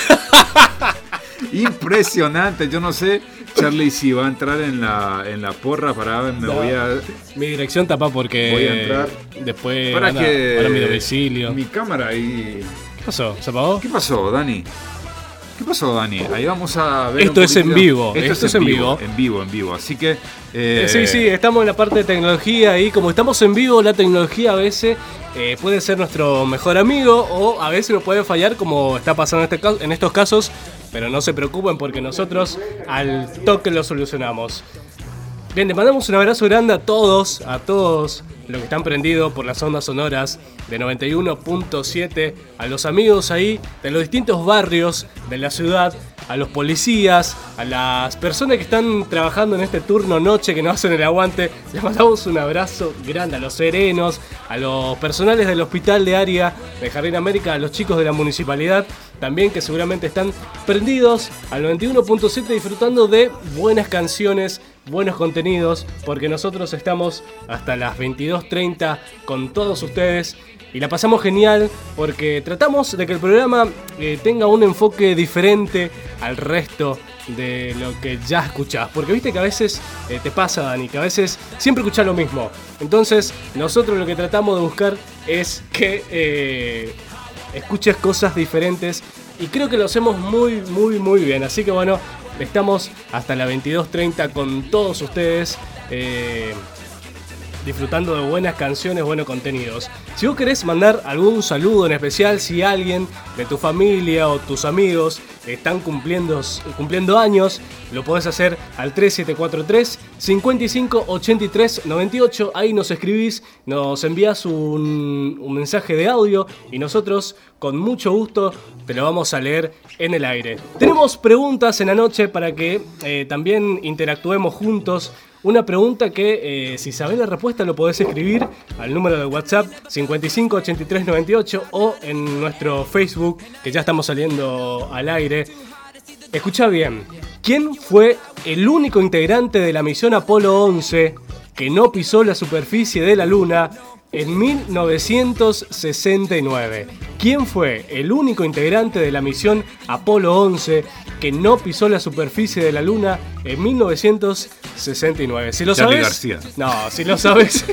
Impresionante, yo no sé, Charlie, si va a entrar en la, en la porra para ver, me No. voy a. Mi dirección tapa porque. Voy a entrar. Después. Para que. van a mi domicilio. Mi cámara ahí. ¿Qué pasó? ¿Se apagó? ¿Qué pasó, Dani? ¿Qué pasó, Dani? Ahí vamos a ver. Esto un es en vivo, esto es en vivo. En vivo, en vivo. Así que. eh, sí, sí, estamos en la parte de tecnología y como estamos en vivo, la tecnología a veces eh, puede ser nuestro mejor amigo o a veces nos puede fallar como está pasando en, este en estos casos, pero no se preocupen porque nosotros al toque lo solucionamos. Bien, les mandamos un abrazo grande a todos, a todos los que están prendidos por las ondas sonoras de 91.7, a los amigos ahí de los distintos barrios de la ciudad, a los policías, a las personas que están trabajando en este turno noche que nos hacen el aguante. Les mandamos un abrazo grande a los serenos, a los personales del hospital de área de Jardín América, a los chicos de la municipalidad también que seguramente están prendidos al 91.7 disfrutando de buenas canciones, buenos contenidos, porque nosotros estamos hasta las 22.30 con todos ustedes y la pasamos genial porque tratamos de que el programa eh, tenga un enfoque diferente al resto de lo que ya escuchás. Porque viste que a veces eh, te pasa, Dani, que a veces siempre escuchás lo mismo. Entonces, nosotros lo que tratamos de buscar es que eh, escuches cosas diferentes. Y creo que lo hacemos muy, muy, muy bien. Así que bueno, estamos hasta la 22.30 con todos ustedes. eh, disfrutando de buenas canciones, buenos contenidos. Si vos querés mandar algún saludo en especial, si alguien de tu familia o tus amigos están cumpliendo, cumpliendo años, lo podés hacer al 3743 55 83 98. Ahí nos escribís, nos envías un, mensaje de audio y nosotros con mucho gusto te lo vamos a leer en el aire. Tenemos preguntas en la noche para que eh, también interactuemos juntos. Una pregunta que eh, si sabés la respuesta lo podés escribir al número de WhatsApp 558398 o en nuestro Facebook que ya estamos saliendo al aire. Escucha bien, ¿quién fue el único integrante de la misión Apolo 11 que no pisó la superficie de la Luna en 1969? ¿Quién fue el único integrante de la misión Apolo 11 que no pisó la superficie de la Luna en 1969? Si lo Charlie sabes, García. no, si lo sabes,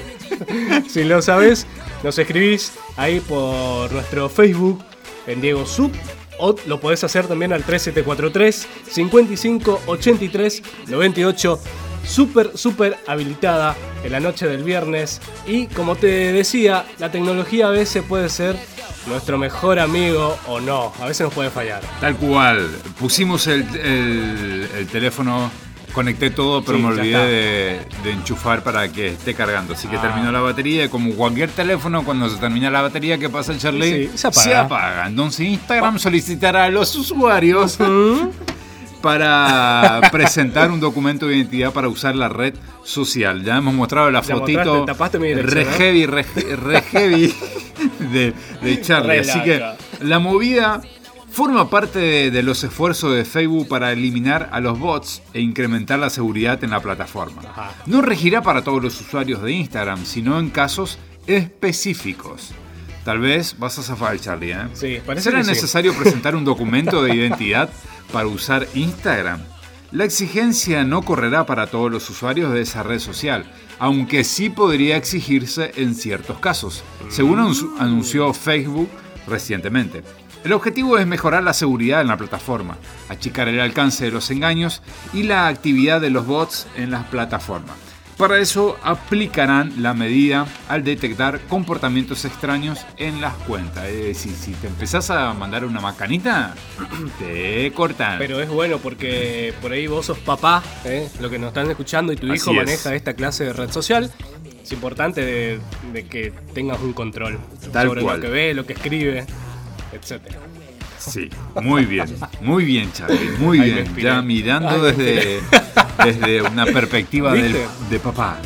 si lo sabes, nos escribís ahí por nuestro Facebook en Diego Sub o lo podés hacer también al 3743 55 83 98 súper súper habilitada en la noche del viernes. Y como te decía la tecnología a veces puede ser nuestro mejor amigo o no. A veces nos puede fallar. Tal cual. Pusimos el, el- el teléfono, conecté todo, pero Sí, me olvidé de, de enchufar para que esté cargando. Así que Ah. terminó la batería. y Como cualquier teléfono, cuando se termina la batería, ¿qué pasa, Charlie? Sí, se apaga. Entonces Instagram solicitará a los usuarios para presentar un documento de identidad para usar la red social. Ya hemos mostrado la Ya fotito tapaste mi re heavy, re, re heavy de, de Charlie. Así que la movida forma parte de, de los esfuerzos de Facebook para eliminar a los bots e incrementar la seguridad en la plataforma. No regirá para todos los usuarios de Instagram, sino en casos específicos. Tal vez vas a zafar, Charlie, ¿eh? Sí, ¿Será que sí. necesario presentar un documento de identidad para usar Instagram? La exigencia no correrá para todos los usuarios de esa red social, aunque sí podría exigirse en ciertos casos, según anunci- anunció Facebook recientemente. El objetivo es mejorar la seguridad en la plataforma, achicar el alcance de los engaños y la actividad de los bots en las plataformas. Para eso aplicarán la medida al detectar comportamientos extraños en las cuentas. Es decir, si te empezás a mandar una macanita, te cortan. Pero es bueno porque por ahí vos sos papá, ¿eh? lo que nos están escuchando, y tu Así hijo es. maneja esta clase de red social. Es importante de, de que tengas un control Tal sobre cual. lo que ve, lo que escribe, etc. Sí, muy bien, muy bien, Charlie, muy bien. Ya mirando desde, desde una perspectiva de papá.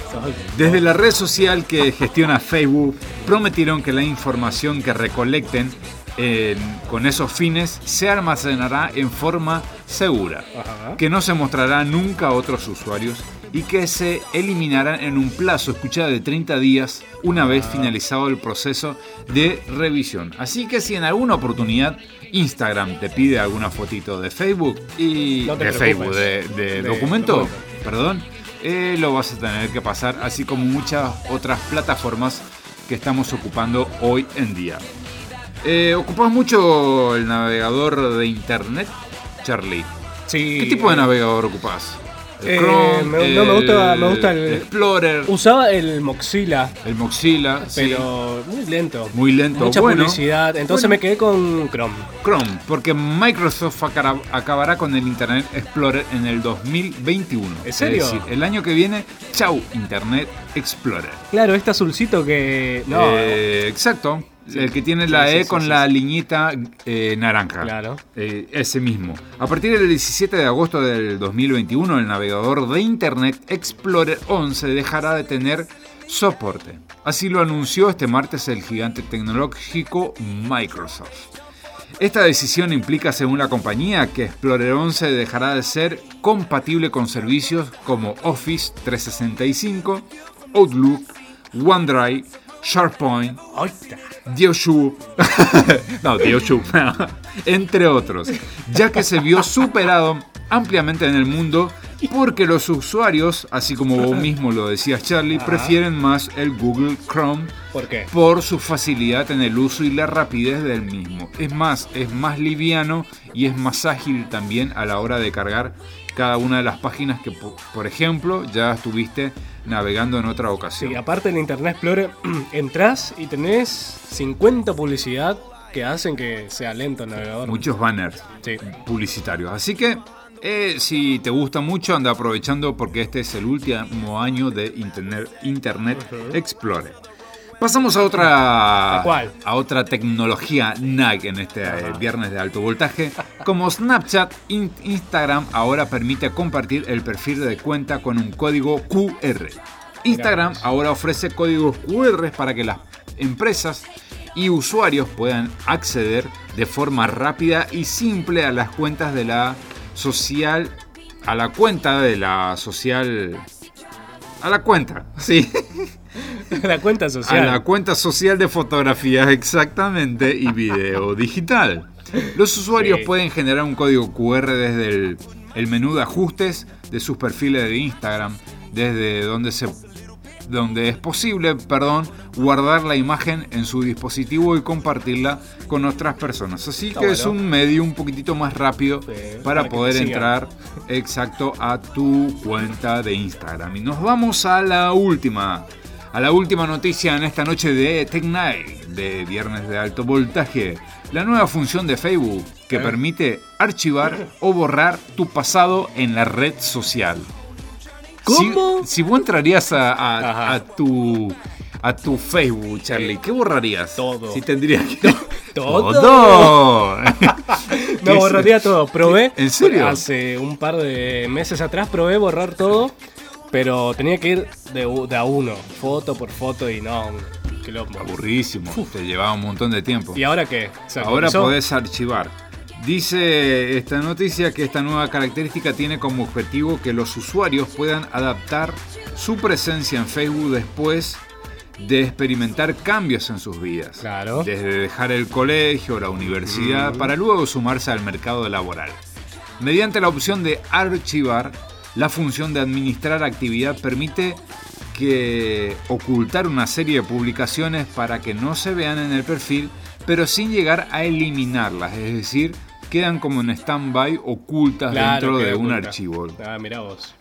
Desde la red social que gestiona Facebook, prometieron que la información que recolecten en- con esos fines se almacenará en forma segura, Ajá. que no se mostrará nunca a otros usuarios y que se eliminarán en un plazo, escuchada de 30 días, una vez Ah. finalizado el proceso de revisión. Así que si en alguna oportunidad Instagram te pide alguna fotito de Facebook y No de. Facebook, de, de De documento, documento. perdón, eh, lo vas a tener que pasar, así como muchas otras plataformas que estamos ocupando hoy en día. Eh, ¿Ocupas mucho el navegador de internet, Charlie? Sí. ¿Qué tipo de navegador ocupas? El Eh, Chrome, me- no, me gusta, me gusta el, Explorer, Usaba el Mozilla, el Mozilla, sí. pero muy lento. muy lento. Mucha bueno, publicidad. Entonces bueno. me quedé con Chrome. Chrome, porque Microsoft acabará con el Internet Explorer en el 2021. ¿En serio? Es decir, el año que viene, chau, Internet Explorer. Claro, este azulcito que. No. Eh, exacto. El que tiene la E con la liñita eh, naranja. Claro. Eh, ese mismo. A partir del 17 de agosto del 2021, el navegador de Internet Explorer 11 dejará de tener soporte. Así lo anunció este martes el gigante tecnológico Microsoft. Esta decisión implica, según la compañía, que Explorer 11 dejará de ser compatible con servicios como Office 365, Outlook, OneDrive, Está. Dioshu, no, Dioshu, entre otros, ya que se vio superado ampliamente en el mundo porque los usuarios, así como vos mismo lo decías Charlie, prefieren más el Google Chrome ¿Por qué? por su facilidad en el uso y la rapidez del mismo. Es más, es más liviano y es más ágil también a la hora de cargar cada una de las páginas que, po- por ejemplo, ya estuviste navegando en otra ocasión. Sí, aparte en Internet Explorer entras y tenés 50 publicidad que hacen que sea lento el navegador. Muchos banners Sí. publicitarios. Así que eh, si te gusta mucho, anda aprovechando porque este es el último año de Internet, Internet Explorer. Pasamos a otra ¿A cuál? a otra tecnología NAG en este eh, viernes de alto voltaje. Como Snapchat, In- Instagram ahora permite compartir el perfil de cuenta con un código QR. Instagram ahora ofrece códigos QR para que las empresas y usuarios puedan acceder de forma rápida y simple a las cuentas de la social a la cuenta de la social a la cuenta, sí. la cuenta A social. la cuenta social de fotografías, exactamente, y video digital. Los usuarios Sí. pueden generar un código QR desde el, el menú de ajustes de sus perfiles de Instagram, desde donde se donde es posible, perdón, guardar la imagen en su dispositivo y compartirla con otras personas. Así Está que es un medio un poquitito más rápido para poder entrar exacto a tu cuenta de Instagram. Y nos vamos a la última, a la última noticia en esta noche de Tech Night, de viernes de alto voltaje. La nueva función de Facebook que ¿Eh? permite archivar o borrar tu pasado en la red social. ¿Cómo? Si, si vos entrarías a, a- Ajá. a tu a tu Facebook, Charlie, ¿qué borrarías? Todo. Si tendrías que Todo. todo. No, borraría todo. Probé. ¿En serio? Hace un par de meses atrás probé borrar todo, pero tenía que ir de, a uno, foto por foto y no, qué loco. Aburridísimo. Te llevaba un montón de tiempo. ¿Y ahora qué? ¿Se Ahora podés archivar. Dice esta noticia que esta nueva característica tiene como objetivo que los usuarios puedan adaptar su presencia en Facebook después de experimentar cambios en sus vidas. Claro. Desde dejar el colegio la universidad para luego sumarse al mercado laboral. Mediante la opción de archivar, la función de administrar actividad permite que ocultar una serie de publicaciones para que no se vean en el perfil, pero sin llegar a eliminarlas, es decir, quedan como en stand-by ocultas Claro, dentro de un oculta. archivo. Ah, mirá vos.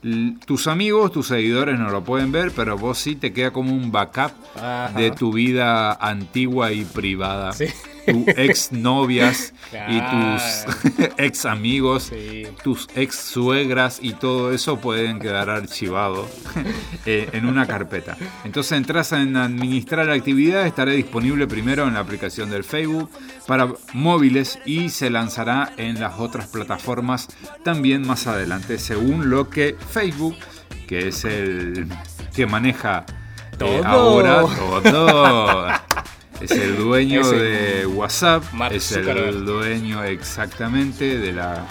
Tus amigos, tus seguidores no lo pueden ver, pero vos sí te queda como un backup Ajá. de tu vida antigua y privada. Sí. Tu ex novias Claro. y tus ex amigos, Sí. tus ex suegras y todo eso pueden quedar archivado eh, en una carpeta. Entonces entras en administrar actividad, estará disponible primero en la aplicación del Facebook para móviles y se lanzará en las otras plataformas también más adelante, según lo que Facebook, que es el que maneja eh, Todo. ahora todo. Es el dueño Es el de WhatsApp, Mark es el dueño exactamente de la,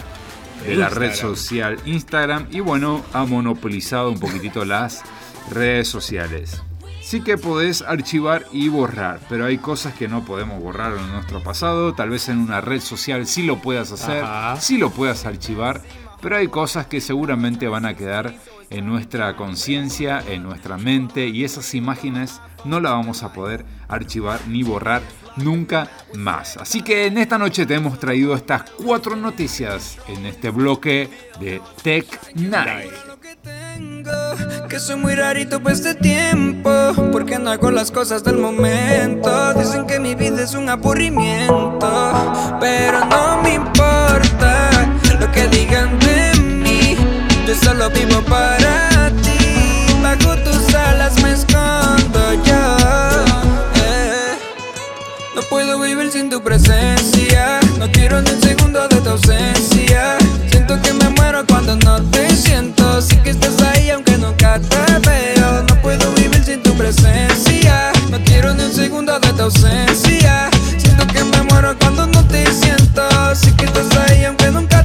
de la red social Instagram y bueno, ha monopolizado un poquitito las redes sociales. Sí que podés archivar y borrar, pero hay cosas que no podemos borrar en nuestro pasado. Tal vez en una red social sí lo puedas hacer, Ajá. sí lo puedas archivar, pero hay cosas que seguramente van a quedar en nuestra conciencia, en nuestra mente, y esas imágenes no las vamos a poder archivar ni borrar nunca más. Así que en esta noche te hemos traído estas cuatro noticias en este bloque de Tech Night. Que soy muy rarito para este tiempo Porque no hago las cosas del momento Dicen que mi vida es un aburrimiento Pero no me importa Lo que digan de mí Yo solo vivo para sin tu presencia. No quiero ni un segundo de tu ausencia. Siento que me muero cuando no te siento. Sí que estás ahí aunque nunca te veo. No puedo vivir sin tu presencia. No quiero ni un segundo de tu ausencia. Siento que me muero cuando no te siento. Sí que estás ahí aunque nunca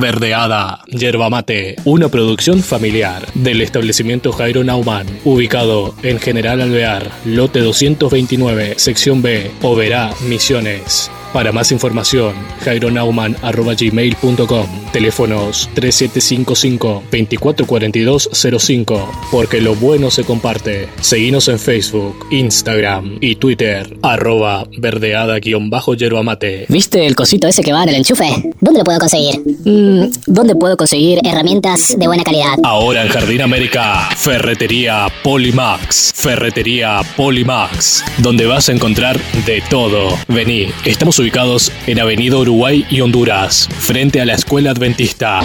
Verdeada, Yerba Mate, una producción familiar del establecimiento Jairo Nauman, ubicado en General Alvear, lote 229, sección B, Oberá, Misiones. Para más información, jaironauman.gmail.com Teléfonos 3755-244205 Porque lo bueno se comparte. Seguinos en Facebook, Instagram y Twitter arroba verdeada-yerba mate. ¿Viste el cosito ese que va en el enchufe? ¿Dónde lo puedo conseguir? Mm, ¿Dónde puedo conseguir herramientas de buena calidad? Ahora en Jardín América, Ferretería Polimax. Ferretería Polimax, donde vas a encontrar de todo. Vení, estamos ubicados en Avenida Uruguay y Honduras, frente a la Escuela Adventista.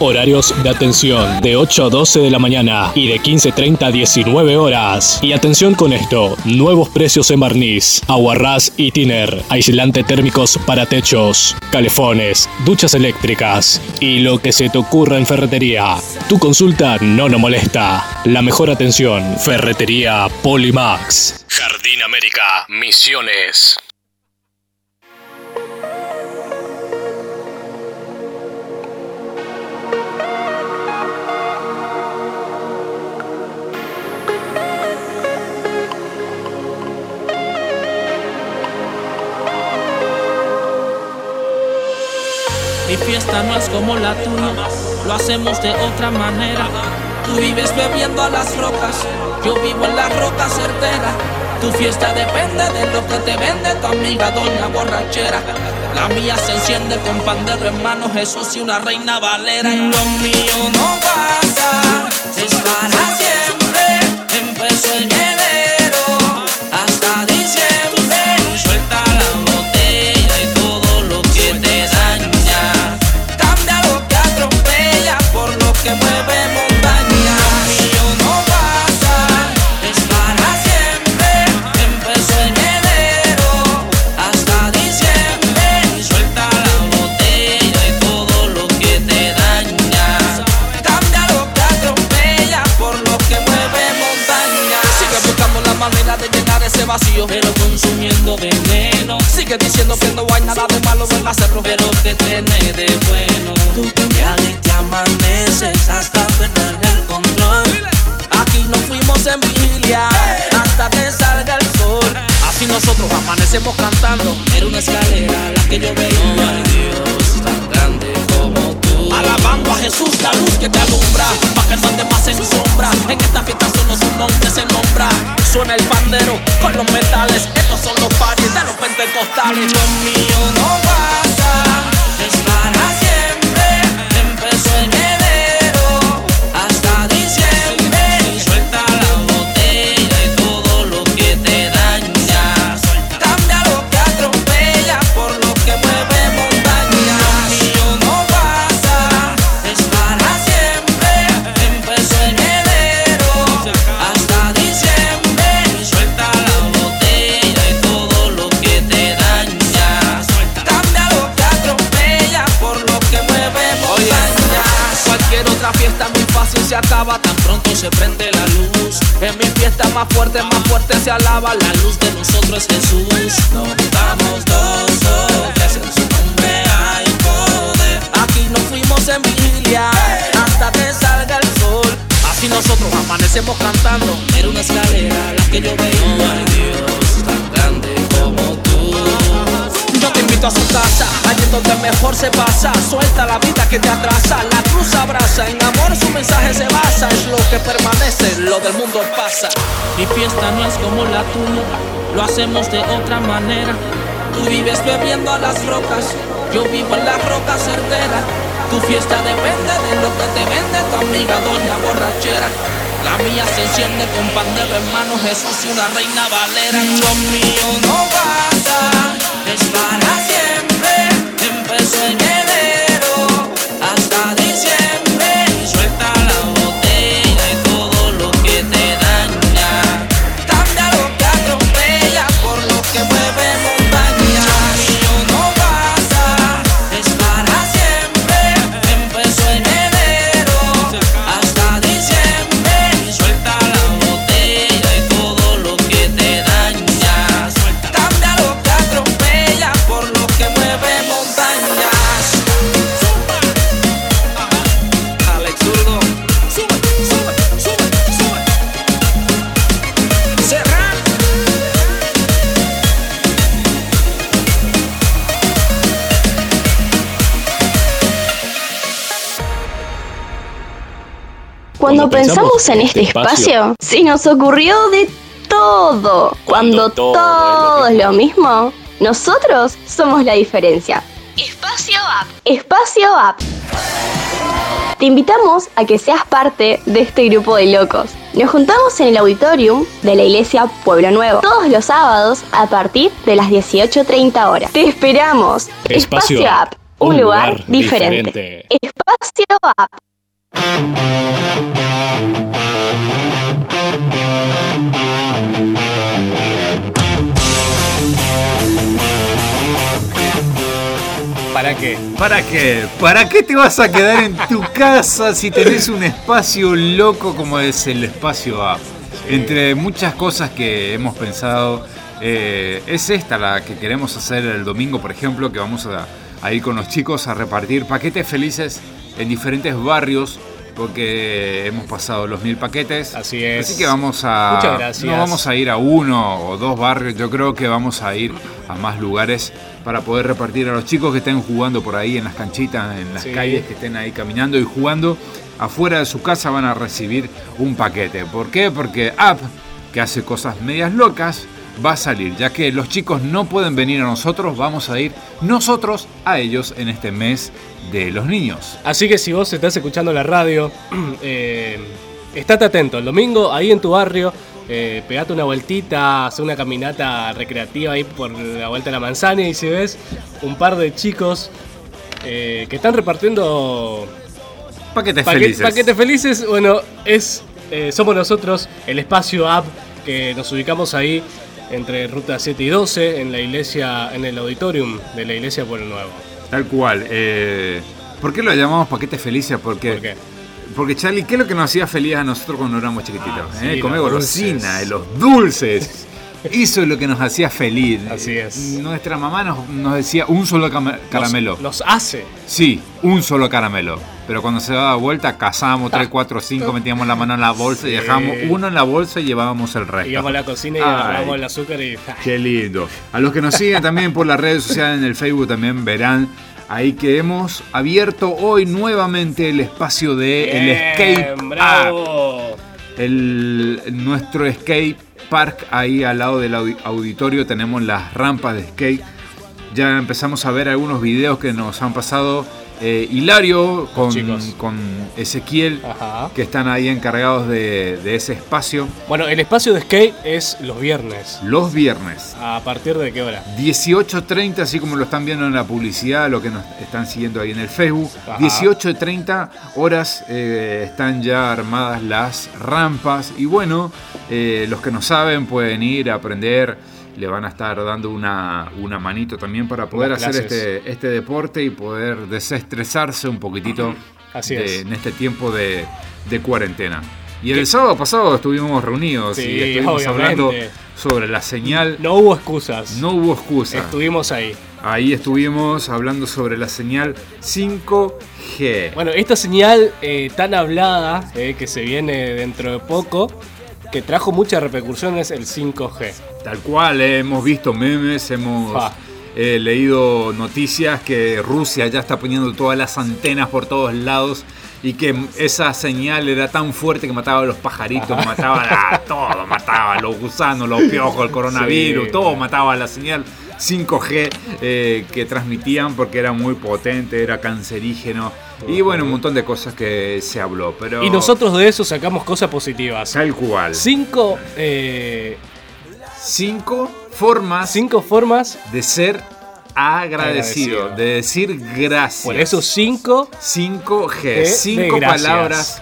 Horarios de atención de 8 a 12 de la mañana y de 15.30 a 19 horas. Y atención con esto, nuevos precios en barniz, aguarrás y tiner, aislante térmicos para techos, calefones, duchas eléctricas y lo que se te ocurra en ferretería. Tu consulta no nos molesta. La mejor atención, Ferretería Polimax. Jardín América, Misiones. Mi fiesta no es como la tuya, lo hacemos de otra manera. Tú vives bebiendo a las rocas, yo vivo en la roca certera. Tu fiesta depende de lo que te vende tu amiga doña borrachera. La mía se enciende con pandero en mano, Jesús y una reina valera. Y lo mío no pasa, es para siempre. Empezó en consumiendo veneno. Sigue diciendo que no hay nada de malo en hacerlo, pero que tiene de bueno. Tú te y te amaneces hasta perder el control. Aquí nos fuimos en vigilia hasta que salga el sol. Así nosotros amanecemos cantando. Era una escalera la que yo veía. No hay Dios tan grande. Alabando a Jesús, la luz que te alumbra. Pa' que no más en sombra. En esta fiesta solo su nombre se nombra. Suena el pandero con los metales. Estos son los paris de los pentecostales. Mío no pasa, es para siempre. Empezó se prende la luz. En mi fiesta más fuerte, más fuerte se alaba la luz de nosotros es Jesús. No estamos dos soles, en su nombre hay poder. Aquí nos fuimos en vigilia hasta que salga el sol. Así nosotros amanecemos cantando. Era una escalera la que yo veía. No hay Dios tan grande como tú. Yo te invito a su casa, allí es donde mejor se pasa. Suelta la vida que te atrasa, la cruz abraza. En amor su mensaje se basa, es lo que permanece, lo del mundo pasa. Mi fiesta no es como la tuya, lo hacemos de otra manera. Tú vives bebiendo a las rocas, yo vivo en la roca certera. Tu fiesta depende de lo que te vende tu amiga doña borrachera. La mía se enciende con pandero en mano, Jesús y una reina valera. Lo mío no pasa, es para siempre. Empezó en enero Cuando pensamos en este espacio, se nos ocurrió de todo. Cuando todo todo es lo mismo, nosotros somos la diferencia. Espacio App. Espacio App. Te invitamos a que seas parte de este grupo de locos. Nos juntamos en el auditorium de la iglesia Pueblo Nuevo todos los sábados a partir de las 18.30 horas. Te esperamos. Espacio App. Un, lugar, diferente. Espacio App. ¿Para qué? ¿Para qué? ¿Para qué te vas a quedar en tu casa si tenés un espacio loco como es el espacio A? Entre muchas cosas que hemos pensado, eh, es esta la que queremos hacer el domingo, por ejemplo, que vamos a, a ir con los chicos a repartir paquetes felices en diferentes barrios, porque hemos pasado los mil paquetes. Así es. Así que vamos a. Muchas gracias. No vamos a ir a uno o dos barrios, yo creo que vamos a ir a más lugares para poder repartir a los chicos que estén jugando por ahí en las canchitas, en las Sí. calles, que estén ahí caminando y jugando. Afuera de su casa van a recibir un paquete. ¿Por qué? Porque App, que hace cosas medias locas, va a salir. Ya que los chicos no pueden venir a nosotros, vamos a ir nosotros a ellos en este mes de los niños. Así que si vos estás escuchando la radio, eh, estate atento. El domingo, ahí en tu barrio, eh, pegate una vueltita, hace una caminata recreativa ahí por la vuelta de la manzana y si ves un par de chicos eh, que están repartiendo Paquetes paque- felices. paquetes felices, bueno, es eh, somos nosotros, el espacio app, que nos ubicamos ahí entre ruta 7 y 12, en la iglesia, en el auditorium de la iglesia Pueblo Nuevo. Tal cual. eh, ¿Por qué lo llamamos paquetes felices? Porque, Porque Charlie, ¿qué es lo que nos hacía feliz a nosotros cuando éramos chiquititos? Ah, sí, eh? Comer los golosina, dulces. eh, los dulces. Eso es lo que nos hacía feliz. Así es. Nuestra mamá nos, nos decía un solo caramelo. Nos hace. Sí, un solo caramelo. Pero cuando se daba vuelta, cazábamos 3, 4, 5, metíamos la mano en la bolsa y dejábamos uno en la bolsa y llevábamos el resto. Íbamos a la cocina y Ay. agarramos el azúcar y. Qué lindo. A los que nos siguen también por las redes sociales en el Facebook también verán ahí que hemos abierto hoy nuevamente el espacio de el Bien, skate park. bravo. El, nuestro skate park ahí al lado del audi- auditorio tenemos las rampas de skate. Ya empezamos a ver algunos videos que nos han pasado eh, Hilario con, Ezequiel que están ahí encargados de, de ese espacio Bueno, el espacio de skate es los viernes. los viernes. ¿A partir de qué hora? 18.30, así como lo están viendo en la publicidad, lo que nos están siguiendo ahí en el Facebook. Ajá. 18.30 horas eh, están ya armadas las rampas. Y bueno, eh, los que no saben pueden ir a aprender. Le van a estar dando una, una manito también para poder hacer este, este deporte y poder desestresarse un poquito Así de- es. en este tiempo de, de cuarentena. Y el sábado pasado estuvimos reunidos Sí, y estuvimos hablando sobre la señal. No hubo excusas. No hubo excusa. Estuvimos ahí. Ahí estuvimos hablando sobre la señal 5G. Bueno, esta señal eh, tan hablada eh, que se viene dentro de poco, que trajo muchas repercusiones el 5G. Tal cual, eh, hemos visto memes, hemos Fa. eh, leído noticias que Rusia ya está poniendo todas las antenas por todos lados y que esa señal era tan fuerte que mataba a los pajaritos, mataba a todo, mataba a los gusanos, los piojos, el coronavirus, Sí. todo mataba a la señal 5G eh, que transmitían porque era muy potente, era cancerígeno y bueno, un montón de cosas que se habló. Pero Y nosotros de eso sacamos cosas positivas. Tal cual. Cinco, eh, cinco formas. Cinco formas de ser agradecido, Agradecido. de decir gracias. Por eso 5 5G, de cinco palabras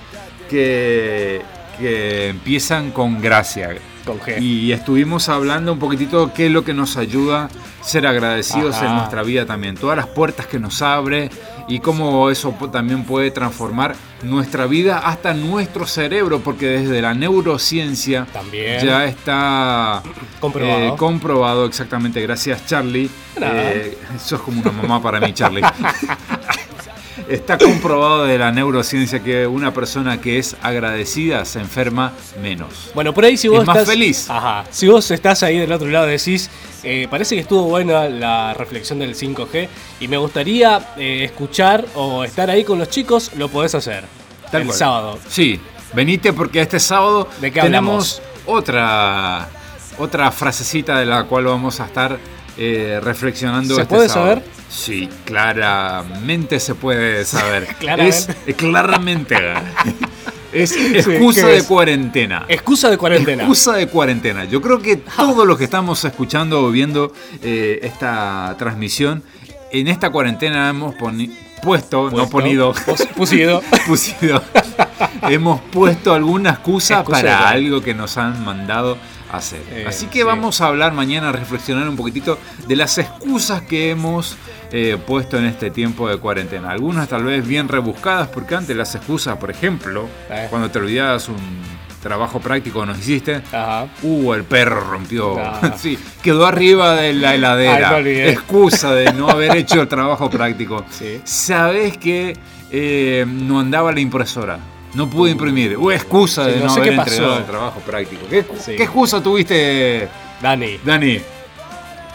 que, que empiezan con gracia. Con G. Y estuvimos hablando un poquitito qué es lo que nos ayuda a ser agradecidos Ajá. en nuestra vida también. Todas las puertas que nos abre y cómo eso también puede transformar nuestra vida hasta nuestro cerebro, porque desde la neurociencia También. ya está Comprobado. eh, comprobado exactamente. Gracias, Charlie. Eh, sos como una mamá para mí, Charlie. Está comprobado de la neurociencia que una persona que es agradecida se enferma menos. Bueno, por ahí si vos Es más estás, feliz. Ajá. Si vos estás ahí del otro lado decís, eh, parece que estuvo buena la reflexión del 5G y me gustaría eh, escuchar o estar ahí con los chicos, lo podés hacer. Tal el cual. sábado. Sí, venite porque este sábado ¿De qué tenemos otra, otra frasecita de la cual vamos a estar eh, reflexionando. ¿Se este puede sábado. saber? Sí, claramente se puede saber. Claramente. Es, eh, claramente. Es excusa ¿qué de es? cuarentena. Excusa de cuarentena. Excusa de cuarentena. Yo creo que todos los que estamos escuchando o viendo eh, esta transmisión, en esta cuarentena hemos poni- puesto, no Puesto, ponido, pusido. pusido, hemos puesto alguna excusa, Excusa para algo que nos han mandado hacer. Eh, Así que sí. vamos a hablar mañana, a reflexionar un poquitito de las excusas que hemos eh, puesto en este tiempo de cuarentena. Algunas tal vez bien rebuscadas, porque antes las excusas, por ejemplo, Eh. cuando te olvidabas un trabajo práctico que no hiciste, uh, el perro rompió, sí, quedó arriba de la Ay, heladera. olvidé. Excusa de no haber hecho el trabajo práctico. Sabes que no andaba la impresora. No pude imprimir. Uh, excusa Sí, de no no, sé haber qué pasó. entregado el trabajo práctico. ¿Qué, Sí. qué excusa tuviste, Dani? Dani?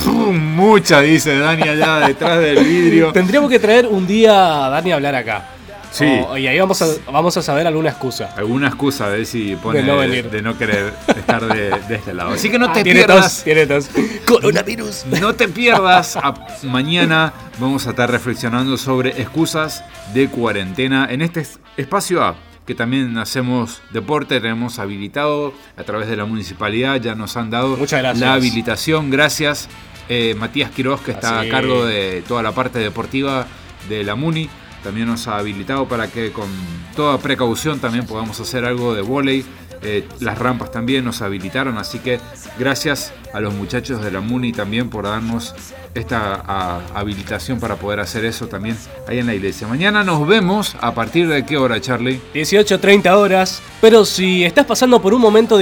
Pum, mucha, dice Dani allá detrás del vidrio. Tendríamos que traer un día a Dani a hablar acá. Sí. O- y ahí vamos a, vamos a saber alguna excusa. Alguna excusa de si pone De no venir. de no querer estar de, de este lado. Así que no Ah, te tiene pierdas. tos, tiene tos. Coronavirus. No te pierdas. a- mañana vamos a estar reflexionando sobre excusas de cuarentena en este es- espacio A. Que también hacemos deporte, tenemos habilitado a través de la municipalidad, ya nos han dado la habilitación. Gracias, eh, Matías Quiroz, que está Así. a cargo de toda la parte deportiva de la MUNI. También nos ha habilitado para que con toda precaución también podamos hacer algo de volei. Eh, las rampas también nos habilitaron, así que gracias a los muchachos de la MUNI también por darnos esta habilitación para poder hacer eso también ahí en la iglesia. Mañana nos vemos a partir de qué hora, Charlie? 18, 30 horas. Pero si estás pasando por un momento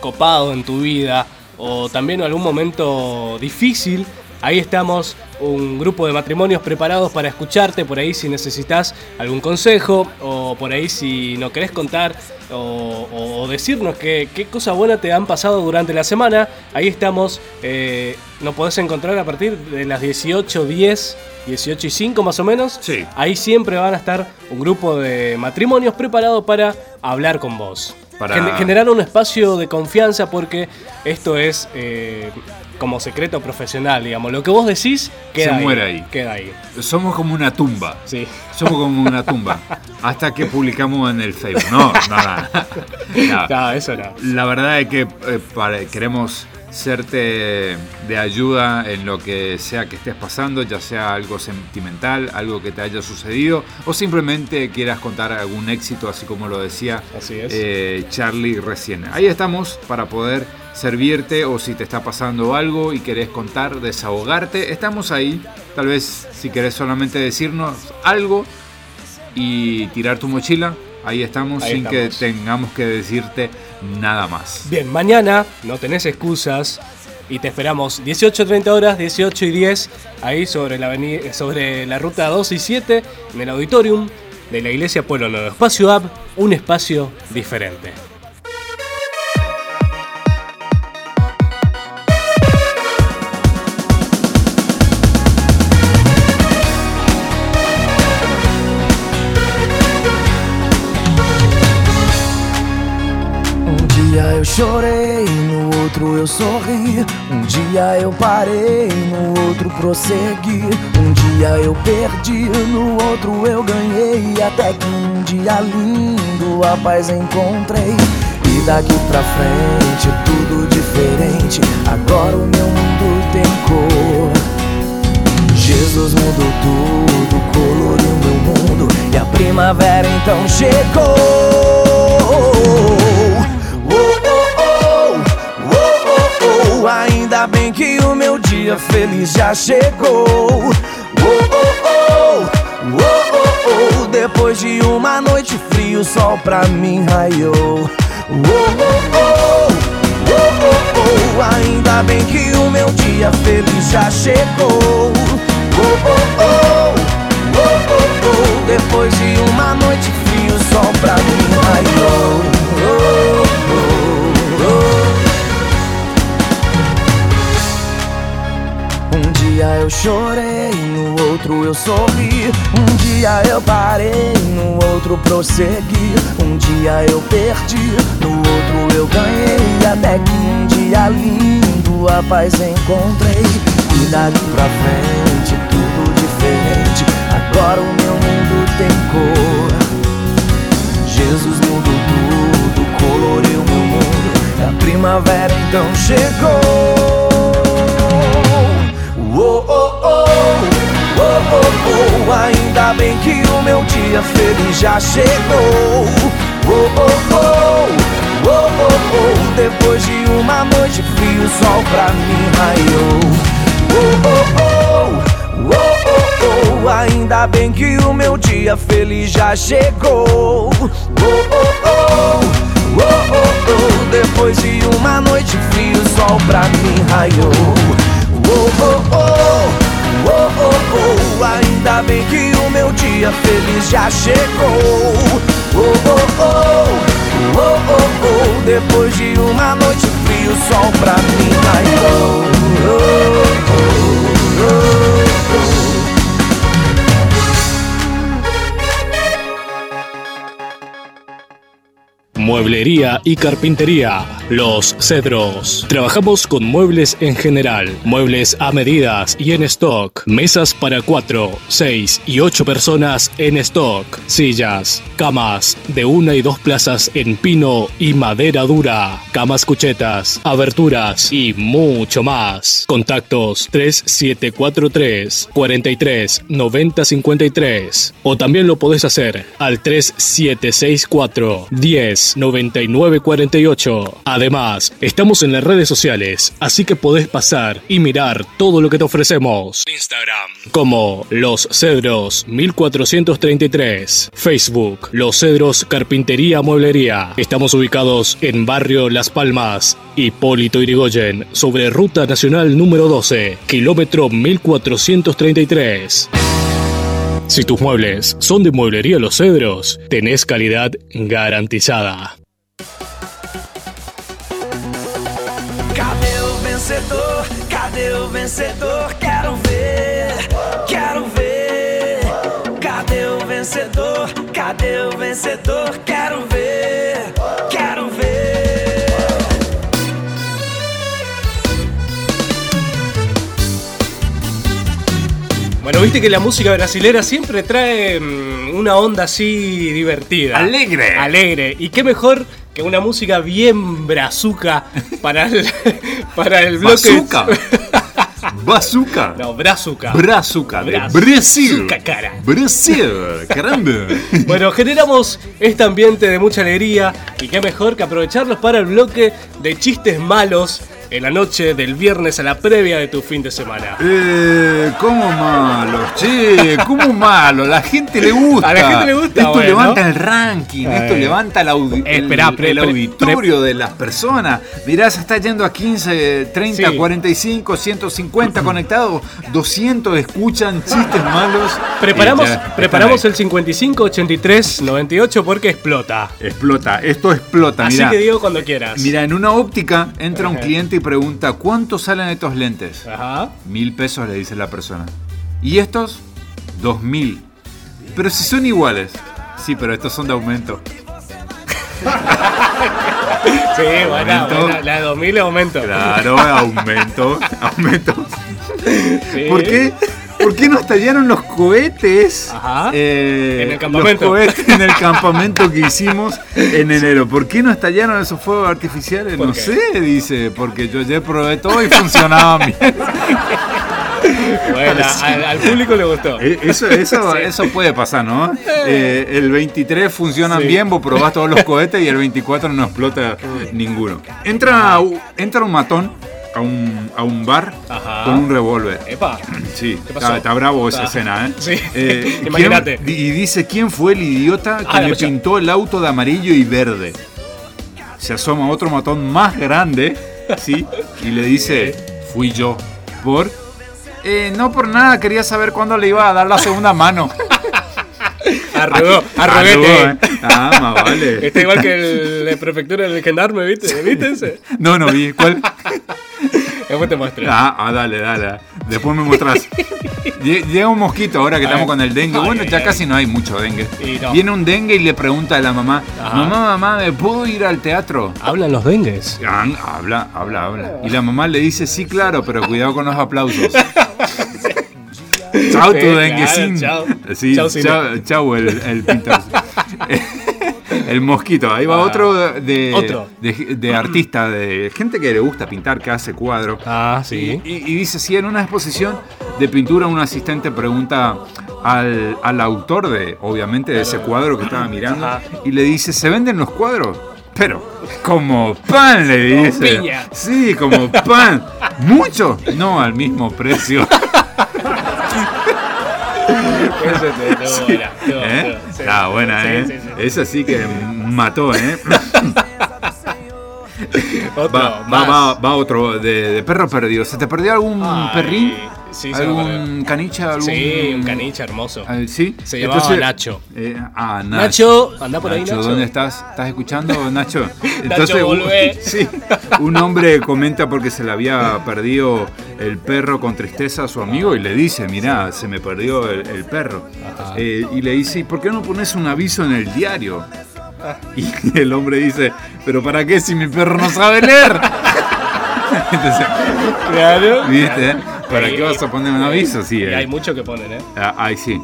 copado en tu vida, o también algún momento difícil, ahí estamos, un grupo de matrimonios preparados para escucharte, por ahí si necesitas algún consejo, o por ahí si no querés contar o, o decirnos qué, qué cosa buena te han pasado durante la semana, ahí estamos, eh, nos podés encontrar a partir de las 18.10. 18 y 5 más o menos. Sí. Ahí siempre van a estar un grupo de matrimonios preparados para hablar con vos. Para- Gen- generar un espacio de confianza porque esto es eh, como secreto profesional, digamos. Lo que vos decís queda Se ahí. muere ahí. Queda ahí. Somos como una tumba. Sí. Somos como una tumba. Hasta que publicamos en el Facebook. No, nada. No. No, eso no. La verdad es que eh, para- queremos serte de ayuda en lo que sea que estés pasando, ya sea algo sentimental, algo que te haya sucedido, o simplemente quieras contar algún éxito, así como lo decía Así es. eh, Charlie recién. Ahí estamos para poder servirte o si te está pasando algo y querés contar, desahogarte, estamos ahí. Tal vez si querés solamente decirnos algo y tirar tu mochila, ahí estamos Ahí sin estamos. que tengamos que decirte nada más. Bien, mañana no tenés excusas y te esperamos 18.30 horas, 18 y 10, ahí sobre la, aveni- sobre la ruta 2 y 7, en el auditorium de la iglesia Pueblo Nuevo. Espacio App, un espacio diferente. Chorei, no outro eu sorri. Um dia eu parei, no outro prossegui. Um dia eu perdi, no outro eu ganhei. Até que um dia lindo a paz encontrei. E daqui pra frente tudo diferente. Agora o meu mundo tem cor. Jesus mudou tudo, coloriu meu mundo. E a primavera então chegou. Ainda bem que o meu dia feliz já chegou. Oh, oh, oh, oh, oh, oh. Depois de uma noite fria, o sol pra mim raiou. Oh, oh, oh, oh, oh, oh. Ainda bem que o meu dia feliz já chegou. Oh, oh, oh, oh, oh, oh. Depois de uma noite fria, o sol pra mim raiou. Dia eu chorei, no outro eu sorri. Um dia eu parei, no outro prossegui. Um dia eu perdi, no outro eu ganhei. Até que um dia lindo a paz encontrei. E daqui pra frente tudo diferente. Agora o meu mundo tem cor. Jesus mudou tudo, coloriu meu mundo. A primavera então chegou. Oh, oh, oh, oh, oh, oh. Ainda bem que o meu dia feliz já chegou. Oh, oh, oh, oh, oh, oh. Depois de uma noite fria, o sol pra mim raiou. Oh, oh, oh, oh, oh, oh. Ainda bem que o meu dia feliz já chegou. Oh, oh, oh, oh, oh, oh. Depois de uma noite fria, o sol pra mim raiou. Oh, oh, oh, oh, oh, oh. Ainda bem que o meu dia feliz já chegou. Oh, oh, oh, oh, oh, oh. Depois de uma noite fria, o sol pra mim raiou. Oh, oh, oh, oh. Mueblería y carpintería. Los Cedros. Trabajamos con muebles en general, muebles a medidas y en stock. Mesas para 4, 6 y 8 personas en stock. Sillas, camas de una y dos plazas en pino y madera dura. Camas cuchetas, aberturas y mucho más. Contactos 3743 43 90 53 o también lo podés hacer al 3764 10 99 48 Además, estamos en las redes sociales, así que podés pasar y mirar todo lo que te ofrecemos. Instagram como Los Cedros 1433. Facebook Los Cedros Carpintería Mueblería. Estamos ubicados en Barrio Las Palmas, Hipólito Irigoyen, sobre Ruta Nacional número 12, kilómetro 1433. Si tus muebles son de Mueblería Los Cedros, tenés calidad garantizada. Cadê o vencedor? Cadê o vencedor? Quero ver, quero ver. Cadê o vencedor? Cadê o vencedor? Quero ver, Bueno, viste que la música brasilera siempre trae mm, una onda así divertida. Alegre. Alegre. Y qué mejor que una música bien brazuca para el, para el bloque. Bazooka. Bazooka. No, brazuca. Brazuca de Brazuca, Brasil. cara. Brasil, caramba. Bueno, generamos este ambiente de mucha alegría y qué mejor que aprovecharlos para el bloque de chistes malos en la noche del viernes a la previa de tu fin de semana. Eh, ¿cómo malo? Che, ¿cómo malo? La gente le gusta. A la gente le gusta, Esto bueno. levanta el ranking, esto levanta el, audi- Eh, el- esperá, el auditorio de las personas. Mirá, se está yendo a 15, 30, Sí. 45, 150 conectados. 200 escuchan chistes malos. Preparamos, ya preparamos el 55 83 98 porque explota. Explota, esto explota. Así mirá. que digo cuando quieras. Mira, en una óptica entra un cliente y pregunta, ¿cuánto salen estos lentes? Ajá. Mil pesos le dice la persona. ¿Y estos? Dos mil. Pero si son iguales. Sí, pero estos son de aumento. Sí, bueno, la de 2000 aumento. Claro, aumento, aumento. Sí. ¿Por qué? ¿Por qué no estallaron los cohetes? Ajá. eh, En el campamento. Los cohetes en el campamento que hicimos en enero. ¿Por qué no estallaron esos fuegos artificiales? ¿Por No qué? sé, dice. Porque yo ayer probé todo y funcionaba bien. Bueno, al, al público le gustó. Eh, Eso, eso, Sí. eso puede pasar, ¿no? Eh, el 23 funcionan Sí. bien, vos probás todos los cohetes y el 24 no explota ninguno. Entra, entra un matón a un, a un bar Ajá. con un revólver. Epa. Sí, ¿Qué pasó? está, está bravo esa Ah, escena, ¿eh? sí. Eh, ¿quién- Imagínate. Y dice, ¿quién fue el idiota que Ah, la le pucha. pintó el auto de amarillo y verde? Se asoma otro matón más grande, ¿sí? Y le dice, fui yo. ¿Por? "Eh, no por nada, quería saber cuándo le iba a dar la segunda mano. Arrugó, Arrugó, arruguete. ¿eh? Ah, más vale. Está igual que el de prefectura del gendarme, ¿viste? ¿Viste ese? No, no vi. ¿Cuál? Después te muestro. Ah, ah, dale, dale. Después me mostrás. Lle- Llega un mosquito ahora que estamos con el dengue. Ay, Bueno, ay, ya ay. casi no hay mucho dengue. Y no. Viene un dengue y le pregunta a la mamá, Ajá. mamá, mamá, ¿me puedo ir al teatro? Hablan los dengues. Habla, habla, habla. Y la mamá le dice, sí, claro, pero cuidado con los aplausos. Chau, Sí, tu claro, denguecín. chau. Sí, Chau, chau, cine. chau, el, el pintor. El mosquito, ahí va Ah. otro de, Otro. de, de artista, de gente que le gusta pintar, que hace cuadros. Ah, sí. Y, y dice, si en una exposición de pintura un asistente pregunta al, al autor de, obviamente, de ese cuadro que estaba mirando, y le dice, ¿se venden los cuadros? Pero, como pan, le Como dice. piña. Sí, como pan. ¿Mucho? No, al mismo precio. Te- estuvo buena, sí que mató, ¿eh? Otro, Va, va, va, va otro de, de perro perdido. ¿Se te perdió algún Ay, perrín? sí. ¿Algún caniche? Algún... Sí, un caniche hermoso. Ah, ¿Sí? Se llamaba Nacho. eh, ah, Nacho. Nacho, anda por ahí, Nacho, Nacho. ¿dónde estás? ¿Estás escuchando, Nacho? Nacho, un- volvé. sí, un hombre comenta porque se le había perdido el perro con tristeza a su amigo y le dice, mirá, se me perdió el, el perro. Eh, y le dice, ¿y por qué no pones un aviso en el diario? Y el hombre dice, ¿pero para qué si mi perro no sabe leer? Entonces, Claro. ¿viste? ¿Para qué vas a poner un aviso? Sí, Y eh. hay mucho que ponen, ¿eh? Ah, Ay, sí.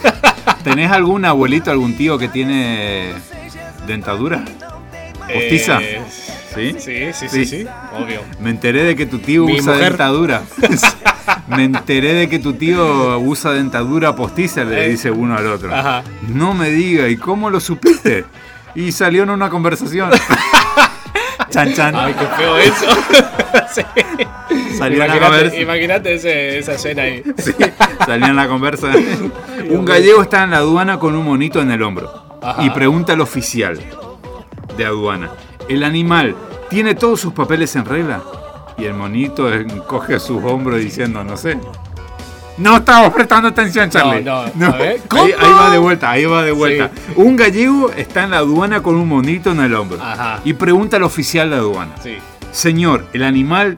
¿Tenés algún abuelito, algún tío que tiene dentadura? ¿Postiza? Eh, ¿Sí? Sí, sí, sí, sí, obvio. Me enteré de que tu tío Mi usa mujer. dentadura. Me enteré de que tu tío usa dentadura postiza, le Eh. dice uno al otro. Ajá. No me diga, ¿y cómo lo supiste? Y salió en una conversación. Chan, chan. Ay, qué feo eso. Sí. Salió en la Imagínate- esa escena ahí. Sí, salió en la conversa. Un gallego está en la aduana con un monito en el hombro. Ajá. Y pregunta al oficial de aduana: ¿El animal tiene todos sus papeles en regla? Y el monito encoge sus hombros diciendo: No sé. No estamos prestando atención, Charlie. No, no, a ver. Ahí, ahí va de vuelta, ahí va de vuelta. Un gallego está en la aduana con un monito en el hombro. Ajá. Y pregunta al oficial de aduana. Sí. Señor, ¿el animal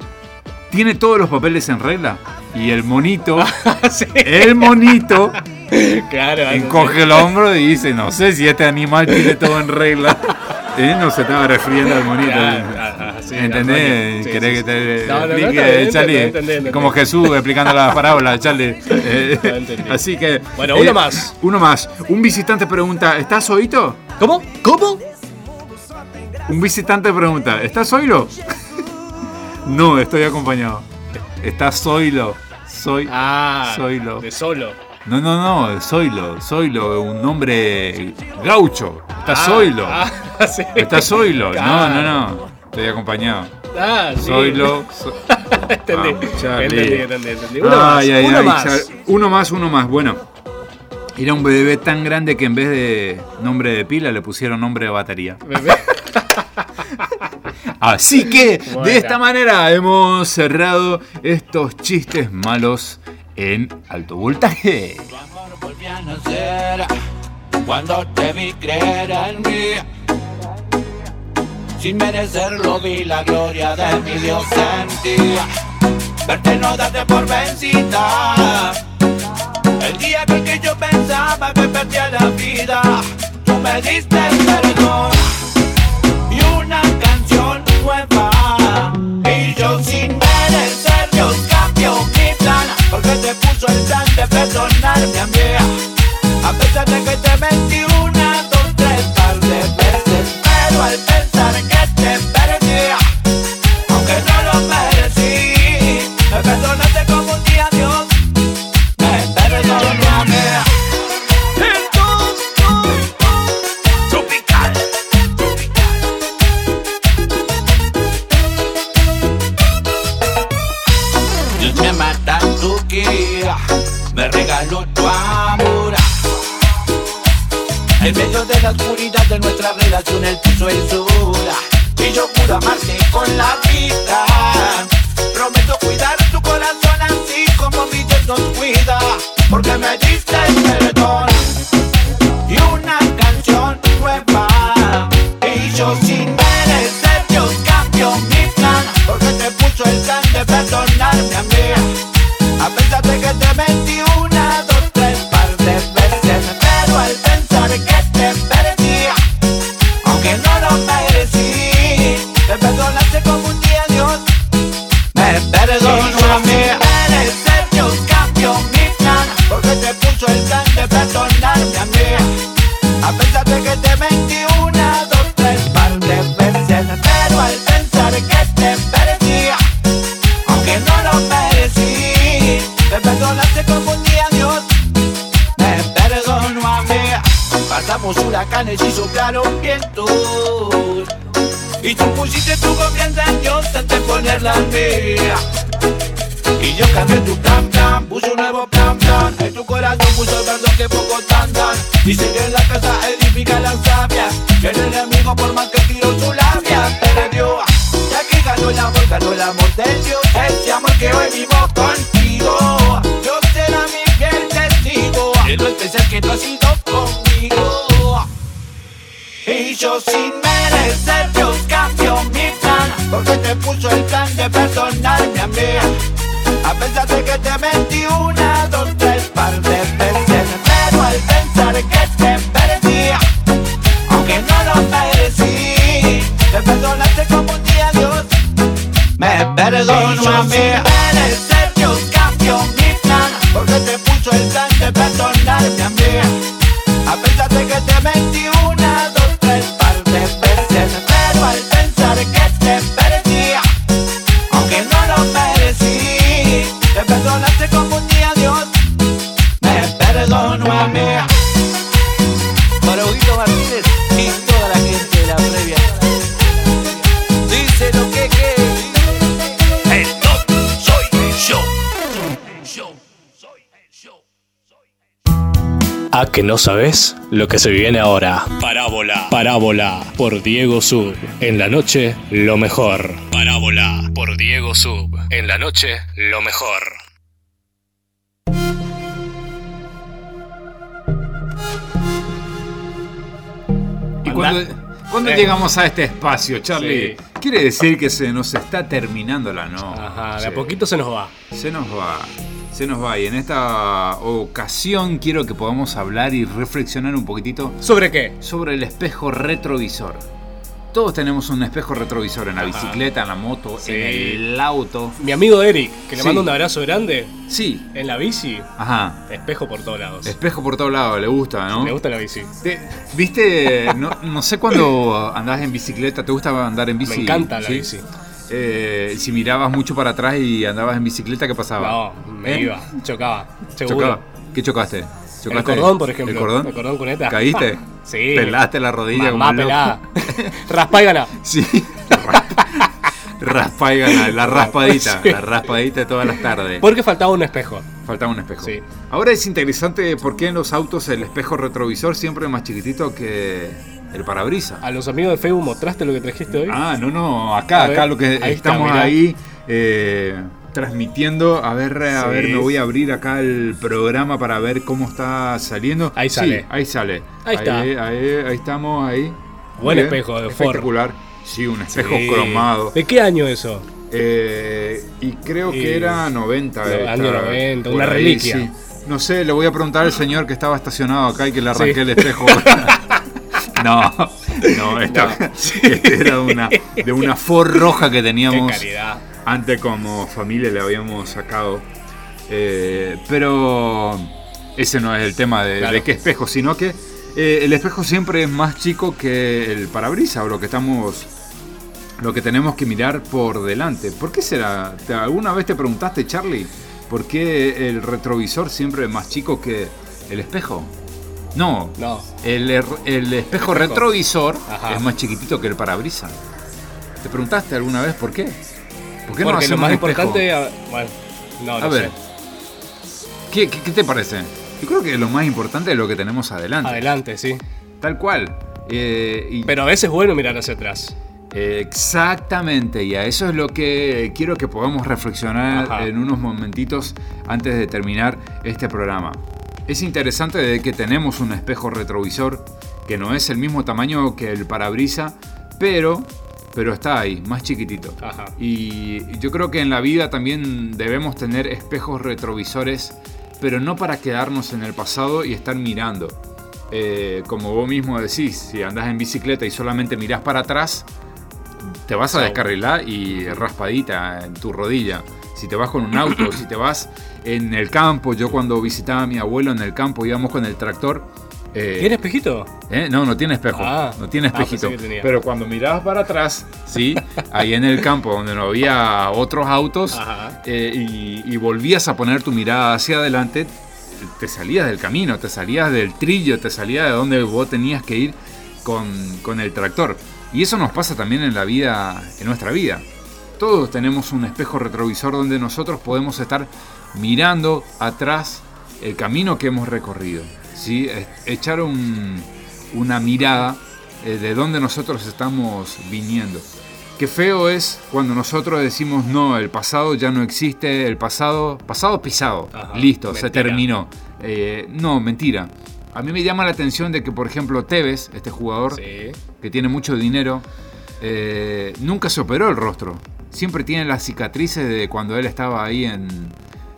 tiene todos los papeles en regla? Y el monito, el monito, Claro. encoge el hombro y dice, no sé si este animal tiene todo en regla. ¿Eh? No se estaba refiriendo al monito. Claro, sí, ¿Entendés? Sí, ¿Querés sí, que te. No, no, no, explique, Charlie? Como Jesús explicando la parábola, Charlie. Eh, así que... Bueno, uno más. Uno más. Un visitante pregunta, ¿estás oído? ¿Cómo? ¿Cómo? Un visitante pregunta, ¿estás oído? no, estoy acompañado. ¿Estás soilo? Soy... Ah, Soilo. de solo. No, no, no, Zoilo, Zoilo, un nombre gaucho. Está Ah, Zoilo. ah, sí. Está Zoilo. No, Claro. no, no. Estoy acompañado. Ah, sí. Zoilo. Zo- entendí. Charlie. entendí, entendí, entendí. Uno más. Ay, uno ay, más. Char- Uno más, uno más. Bueno, era un bebé tan grande que en vez de nombre de pila le pusieron nombre de batería. Bebé. Así que de esta manera hemos cerrado estos chistes malos en alto voltaje. volví a nacer cuando te vi creer en mí. Sin merecerlo vi la gloria de mi Dios en ti. Verte no darte por vencida. El día el que yo pensaba que perdía la vida, tú me diste perdón y una canción nueva. Y yo sin merecer Dios cambió mi plan Porque te puso el plan de perdonarme a mí A pesar de que te mentí una, nuestra relación, él puso el sol. Y yo juro amarte con la vida. Prometo cuidar tu corazón así como mi Dios nos cuida. Porque me diste el perdón Dice que que no sabes lo que se viene ahora? Parábola, parábola, por Diego Sub. En la noche, lo mejor. Parábola, por Diego Sub. En la noche, lo mejor. Y cuando, cuando Eh. llegamos a este espacio, Charlie, Sí. quiere decir que se nos está terminando la noche. Ajá, de a poquito se nos va. Se nos va. Se nos va. Y en esta ocasión quiero que podamos hablar y reflexionar un poquitito. ¿Sobre qué? Sobre el espejo retrovisor. Todos tenemos un espejo retrovisor en la Ajá. bicicleta, en la moto, Sí. en el auto. Mi amigo Eric, que le Sí. mando un abrazo grande. Sí. En la bici, Ajá. espejo por todos lados. Espejo por todos lados, le gusta, ¿no? Le gusta la bici. Te- ¿Viste? No, no sé cuando andás en bicicleta, ¿te gusta andar en bici? Me encanta la ¿Sí? bici. Eh, si mirabas mucho para atrás y andabas en bicicleta, ¿qué pasaba? No, me ¿Eh? iba, chocaba. Seguro. Chocaba. ¿Qué chocaste? El cordón, por ejemplo. ¿El cordón? El cordón cuneta. ¿Caíste? Sí. Pelaste la rodilla como Mamá loco. pelada. Raspá y ganá. Sí. Raspa y gana, la raspadita, Sí. la raspadita de todas las tardes. Porque faltaba un espejo. Faltaba un espejo. Sí. Ahora es interesante por qué en los autos el espejo retrovisor siempre es más chiquitito que el parabrisa. A los amigos de Facebook mostraste lo que trajiste hoy. Ah, no, no, acá, A ver, acá lo que ahí estamos ahí eh, transmitiendo. A ver, a Sí. ver, me voy a abrir acá el programa para ver cómo está saliendo. Ahí Sí, sale. ahí sale. Ahí está. Ahí, ahí estamos, ahí. Buen bien, espejo de Ford. Espectacular. Sí, un espejo Sí. cromado. ¿De qué año eso? Eh, y creo que era 90. No, eh, año estaba 90, por una ahí, reliquia. No sé, le voy a preguntar al señor que estaba estacionado acá y que le arranqué el espejo. no, no, esta, este era una, de una Ford roja que teníamos antes como familia le habíamos sacado. Eh, pero ese no es el tema de, Claro. de qué espejo, sino que eh, el espejo siempre es más chico que el parabrisas o lo que estamos lo que tenemos que mirar por delante. ¿Por qué será? ¿Te- ¿Alguna vez te preguntaste, Charlie, por qué el retrovisor siempre es más chico que el espejo? No, No. el, er- el espejo retrovisor Ajá. es más chiquitito que el parabrisas. ¿Te preguntaste alguna vez por qué? ¿Por qué no Porque lo hacemos más espejo? importante. a- Bueno, no, no A ver, sé. ¿qué, qué, qué te parece? Yo creo que lo más importante es lo que tenemos adelante. Adelante, sí. Tal cual. Eh, y- Pero a veces es bueno mirar hacia atrás. Exactamente, y a eso es lo que quiero que podamos reflexionar Ajá. en unos momentitos antes de terminar este programa. Es interesante de que tenemos un espejo retrovisor que no es el mismo tamaño que el parabrisa, pero, pero está ahí, más chiquitito. Ajá. Y yo creo que en la vida también debemos tener espejos retrovisores, pero no para quedarnos en el pasado y estar mirando. Eh, como vos mismo decís, si andás en bicicleta y solamente mirás para atrás, te vas a descarrilar y raspadita en tu rodilla. Si te vas con un auto, si te vas en el campo, yo cuando visitaba a mi abuelo en el campo íbamos con el tractor. eh, ¿Tiene espejito? ¿Eh? No, no tiene espejo. Ah. no tiene Ah, espejito. pero cuando mirabas para atrás, sí, ahí en el campo donde no había otros autos eh, y, y volvías a poner tu mirada hacia adelante, te salías del camino, te salías del trillo, te salías de donde vos tenías que ir con, con el tractor. Y eso nos pasa también en la vida, en nuestra vida. Todos tenemos un espejo retrovisor donde nosotros podemos estar mirando atrás el camino que hemos recorrido. ¿sí? Echar un- una mirada eh, de dónde nosotros estamos viniendo. Qué feo es cuando nosotros decimos no, el pasado ya no existe, el pasado, pasado pisado, Ajá, listo, se mentira. terminó. Eh, no, mentira. A mí me llama la atención de que, por ejemplo, Tevez, este jugador Sí. que tiene mucho dinero, eh, nunca se operó el rostro. Siempre tiene las cicatrices de cuando él estaba ahí en,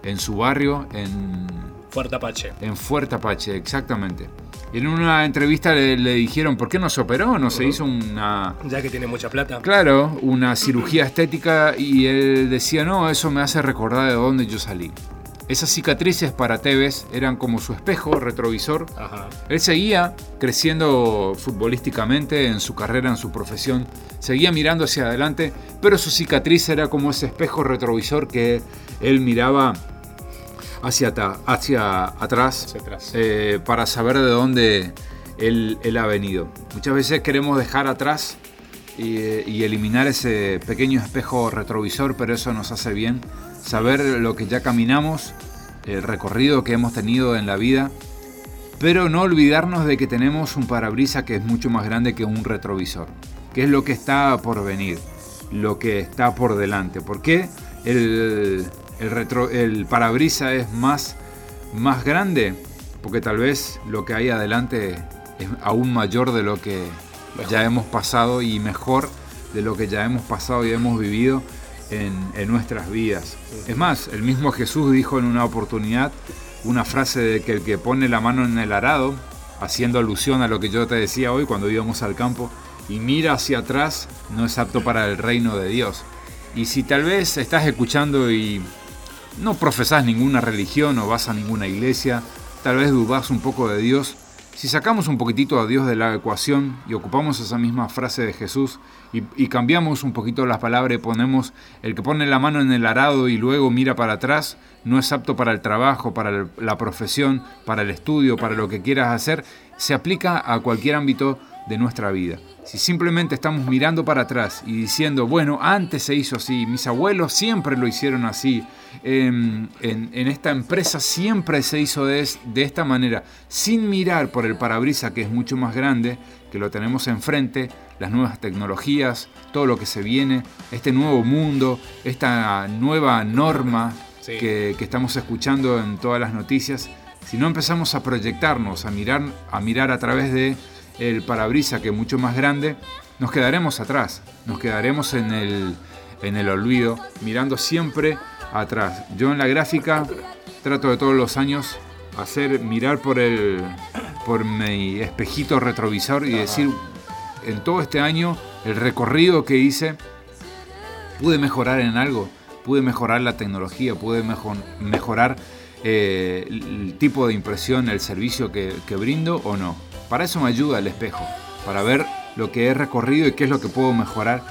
en su barrio, en, Fuerte Apache. en Fuerte Apache, exactamente. En una entrevista le, le dijeron, ¿por qué no se operó? ¿No se hizo una, Ya que tiene mucha plata. claro, una cirugía estética? Y él decía, no, eso me hace recordar de dónde yo salí. Esas cicatrices para Tevez eran como su espejo retrovisor. Ajá. Él seguía creciendo futbolísticamente en su carrera, en su profesión, seguía mirando hacia adelante, pero su cicatriz era como ese espejo retrovisor que él miraba hacia, atrás, Hacia atrás. eh, para saber de dónde él, él ha venido. Muchas veces queremos dejar atrás y, y eliminar ese pequeño espejo retrovisor, pero eso nos hace bien saber lo que ya caminamos, el recorrido que hemos tenido en la vida pero no olvidarnos de que tenemos un parabrisa que es mucho más grande que un retrovisor, que es lo que está por venir, lo que está por delante. ¿Por qué el, el, retro, el parabrisa es más, más grande? Porque tal vez lo que hay adelante es aún mayor de lo que ya hemos pasado y mejor de lo que ya hemos pasado y hemos vivido en, nuestras vidas. Es más, el mismo Jesús dijo en una oportunidad una frase de que el que pone la mano en el arado, haciendo alusión a lo que yo te decía hoy cuando íbamos al campo, y mira hacia atrás, no es apto para el reino de Dios. Y si tal vez estás escuchando y no profesás ninguna religión o vas a ninguna iglesia, tal vez dudas un poco de Dios, si sacamos un poquitito a Dios de la ecuación y ocupamos esa misma frase de Jesús y, y, cambiamos un poquito las palabras y ponemos el que pone la mano en el arado y luego mira para atrás, no es apto para el trabajo, para la profesión, para el estudio, para lo que quieras hacer, se aplica a cualquier ámbito de nuestra vida. Si simplemente estamos mirando para atrás y diciendo, bueno, antes se hizo así, mis abuelos siempre lo hicieron así, en, en, en esta empresa siempre se hizo de, de esta manera, sin mirar por el parabrisa que es mucho más grande, que lo tenemos enfrente, las nuevas tecnologías, todo lo que se viene, este nuevo mundo, esta nueva norma sí. que, que, estamos escuchando en todas las noticias, si no empezamos a proyectarnos, a mirar a, mirar a través de el parabrisa que es mucho más grande, nos quedaremos atrás, nos quedaremos en el, en el olvido, mirando siempre atrás. Yo en la gráfica trato de todos los años hacer mirar por el por mi espejito retrovisor y decir en todo este año el recorrido que hice pude mejorar en algo, pude mejorar la tecnología, pude mejor, mejorar eh, el tipo de impresión, el servicio que, que brindo o no. Para eso me ayuda el espejo, para ver lo que he recorrido y qué es lo que puedo mejorar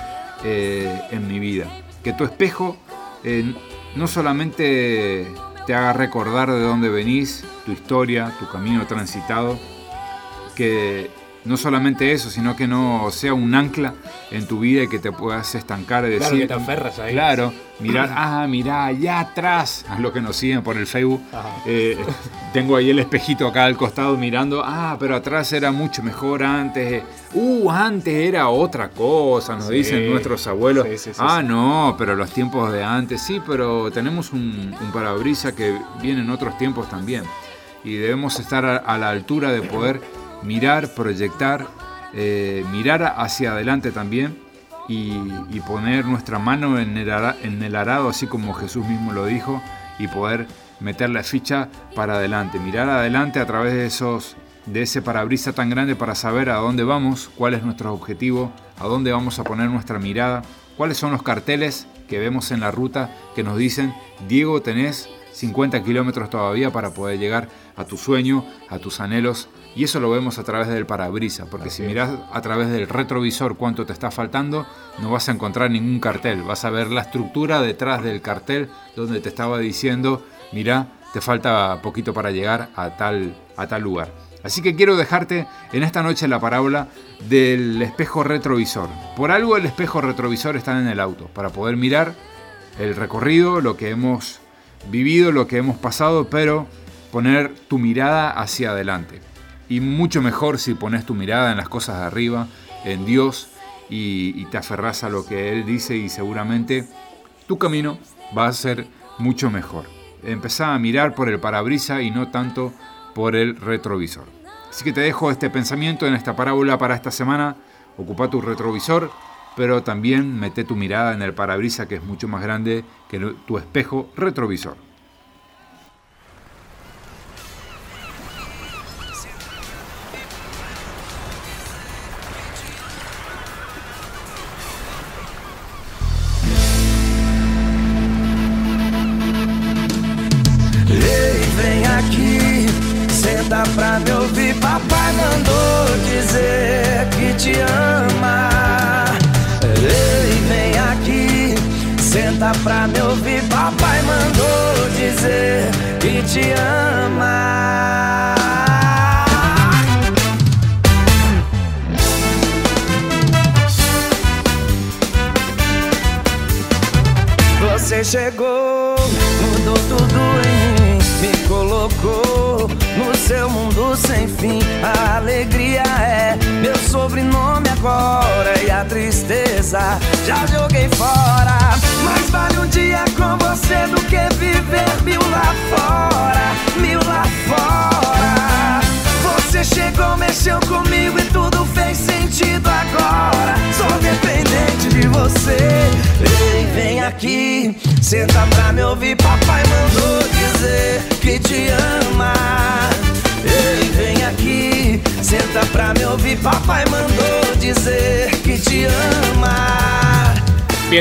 eh, en mi vida. Que tu espejo eh, no solamente te haga recordar de dónde venís, tu historia, tu camino transitado, que no solamente eso, sino que no sea un ancla en tu vida y que te puedas estancar y decir. Claro, que te aferras ahí. Claro, mirar, ah, mirá, allá atrás, a los que nos siguen por el Facebook. Eh, tengo ahí el espejito acá al costado mirando, ah, pero atrás era mucho mejor antes. Uh, antes era otra cosa, nos sí. dicen nuestros abuelos. Sí, sí, ah, no, pero los tiempos de antes, sí, pero tenemos un, un parabrisa que viene en otros tiempos también. Y debemos estar a, a la altura de poder mirar, proyectar, eh, mirar hacia adelante también y, poner nuestra mano en el, ara, en el, arado, así como Jesús mismo lo dijo, y poder meter la ficha para adelante, mirar adelante a través de esos de ese parabrisa tan grande para saber a dónde vamos, cuál es nuestro objetivo, a dónde vamos a poner nuestra mirada, cuáles son los carteles que vemos en la ruta que nos dicen, Diego, tenés 50 kilómetros todavía para poder llegar a tu sueño, a tus anhelos, y eso lo vemos a través del parabrisa, porque Así si miras a través del retrovisor cuánto te está faltando, no vas a encontrar ningún cartel, vas a ver la estructura detrás del cartel donde te estaba diciendo, mira, te falta poquito para llegar a tal, a tal lugar. Así que quiero dejarte en esta noche la parábola del espejo retrovisor. Por algo el espejo retrovisor está en el auto, para poder mirar el recorrido, lo que hemos vivido, lo que hemos pasado, pero poner tu mirada hacia adelante. Y mucho mejor si pones tu mirada en las cosas de arriba, en Dios, y, te aferras a lo que Él dice y seguramente tu camino va a ser mucho mejor. Empezá a mirar por el parabrisa y no tanto por el retrovisor. Así que te dejo este pensamiento en esta parábola para esta semana. Ocupa tu retrovisor, pero también mete tu mirada en el parabrisa que es mucho más grande que tu espejo retrovisor.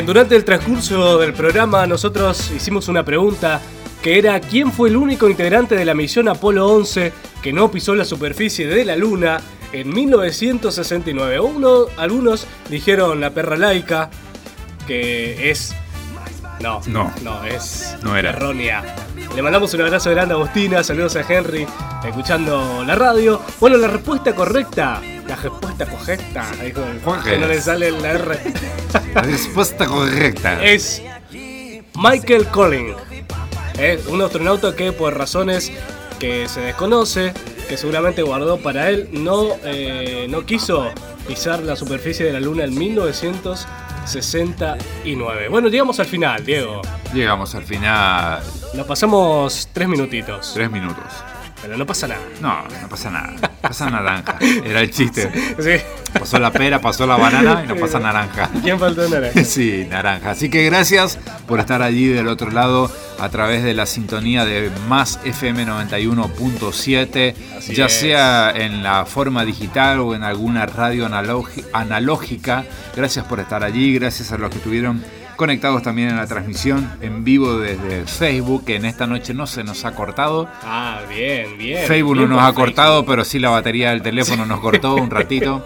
Durante el transcurso del programa nosotros hicimos una pregunta que era ¿quién fue el único integrante de la misión Apolo 11 que no pisó la superficie de la Luna en 1969? Uno, algunos dijeron la perra laica, que es... No, No. no, es No era. errónea. Le mandamos un abrazo grande a Agustina, saludos a Henry, escuchando la radio. Bueno, la respuesta correcta, la respuesta correcta, que no le sale la R. La respuesta correcta. es Michael Collins. Es un astronauta que por razones que se desconoce, que seguramente guardó para él, no, eh, no quiso pisar la superficie de la Luna en 1969. Bueno, llegamos al final, Diego. Llegamos al final. Nos pasamos tres minutitos. Tres minutos. Pero no pasa nada. No, no pasa nada. Pasa naranja. Era el chiste. Sí. Pasó la pera, pasó la banana y no pasa naranja. ¿Quién faltó naranja? Sí, naranja. Así que gracias por estar allí del otro lado a través de la sintonía de Más FM 91.7, Así ya es. sea en la forma digital o en alguna radio analógica. Gracias por estar allí, gracias a los que estuvieron conectados también en la transmisión en vivo desde Facebook, que en esta noche no se nos ha cortado. Ah, bien, bien. Facebook no nos ha cortado, pero sí la batería del teléfono nos cortó un ratito.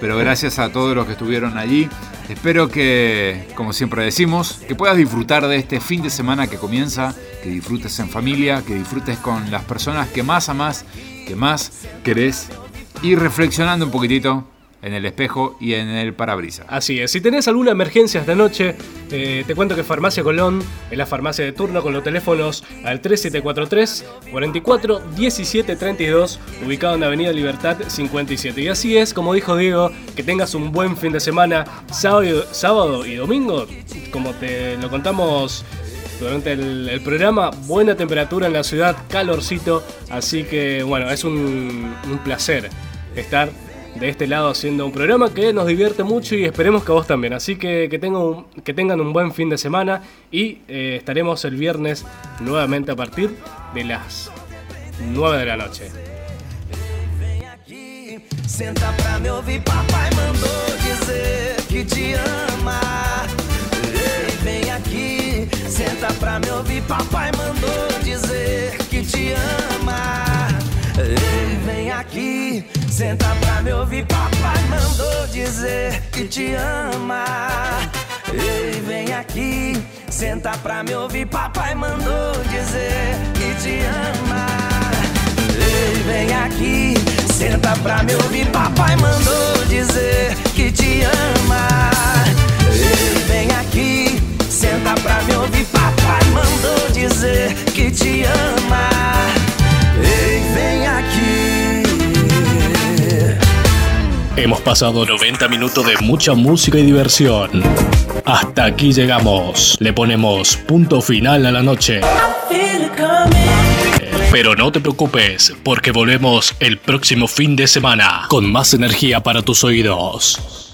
Pero gracias a todos los que estuvieron allí. Espero que, como siempre decimos, que puedas disfrutar de este fin de semana que comienza, que disfrutes en familia, que disfrutes con las personas que más amás, que más querés, y reflexionando un poquitito en el espejo y en el parabrisas. Así es, si tenés alguna emergencia esta noche, eh, te cuento que Farmacia Colón es la farmacia de turno con los teléfonos al 3743 44 17 32, ubicado en Avenida Libertad 57. Y así es, como dijo Diego, que tengas un buen fin de semana, sábado sábado y domingo, como te lo contamos durante el, el programa, buena temperatura en la ciudad, calorcito, así que bueno, es un, un placer estar de este lado haciendo un programa que nos divierte mucho y esperemos que a vos también. Así que que, tengan un- que tengan un buen fin de semana y eh, estaremos el viernes nuevamente a partir de las 9 de la noche. Senta pra me ouvir, papai mandou dizer que te ama. Ei, vem aqui, senta pra me ouvir, papai mandou dizer que te ama. Ei, vem aqui, senta pra me ouvir, papai mandou dizer que te ama. Ei, vem aqui, senta pra me ouvir, papai mandou dizer que te ama. Ei, vem aqui, senta pra me ouvir. Papai mandou dizer que te ama. Ei, vem aqui, senta pra me ouvir. Papai mandou dizer que te ama. Ei, vem aqui. Hemos pasado 90 minutos de mucha música y diversión. Hasta aquí llegamos. Le ponemos punto final a la noche. Pero no te preocupes, porque volvemos el próximo fin de semana con más energía para tus oídos.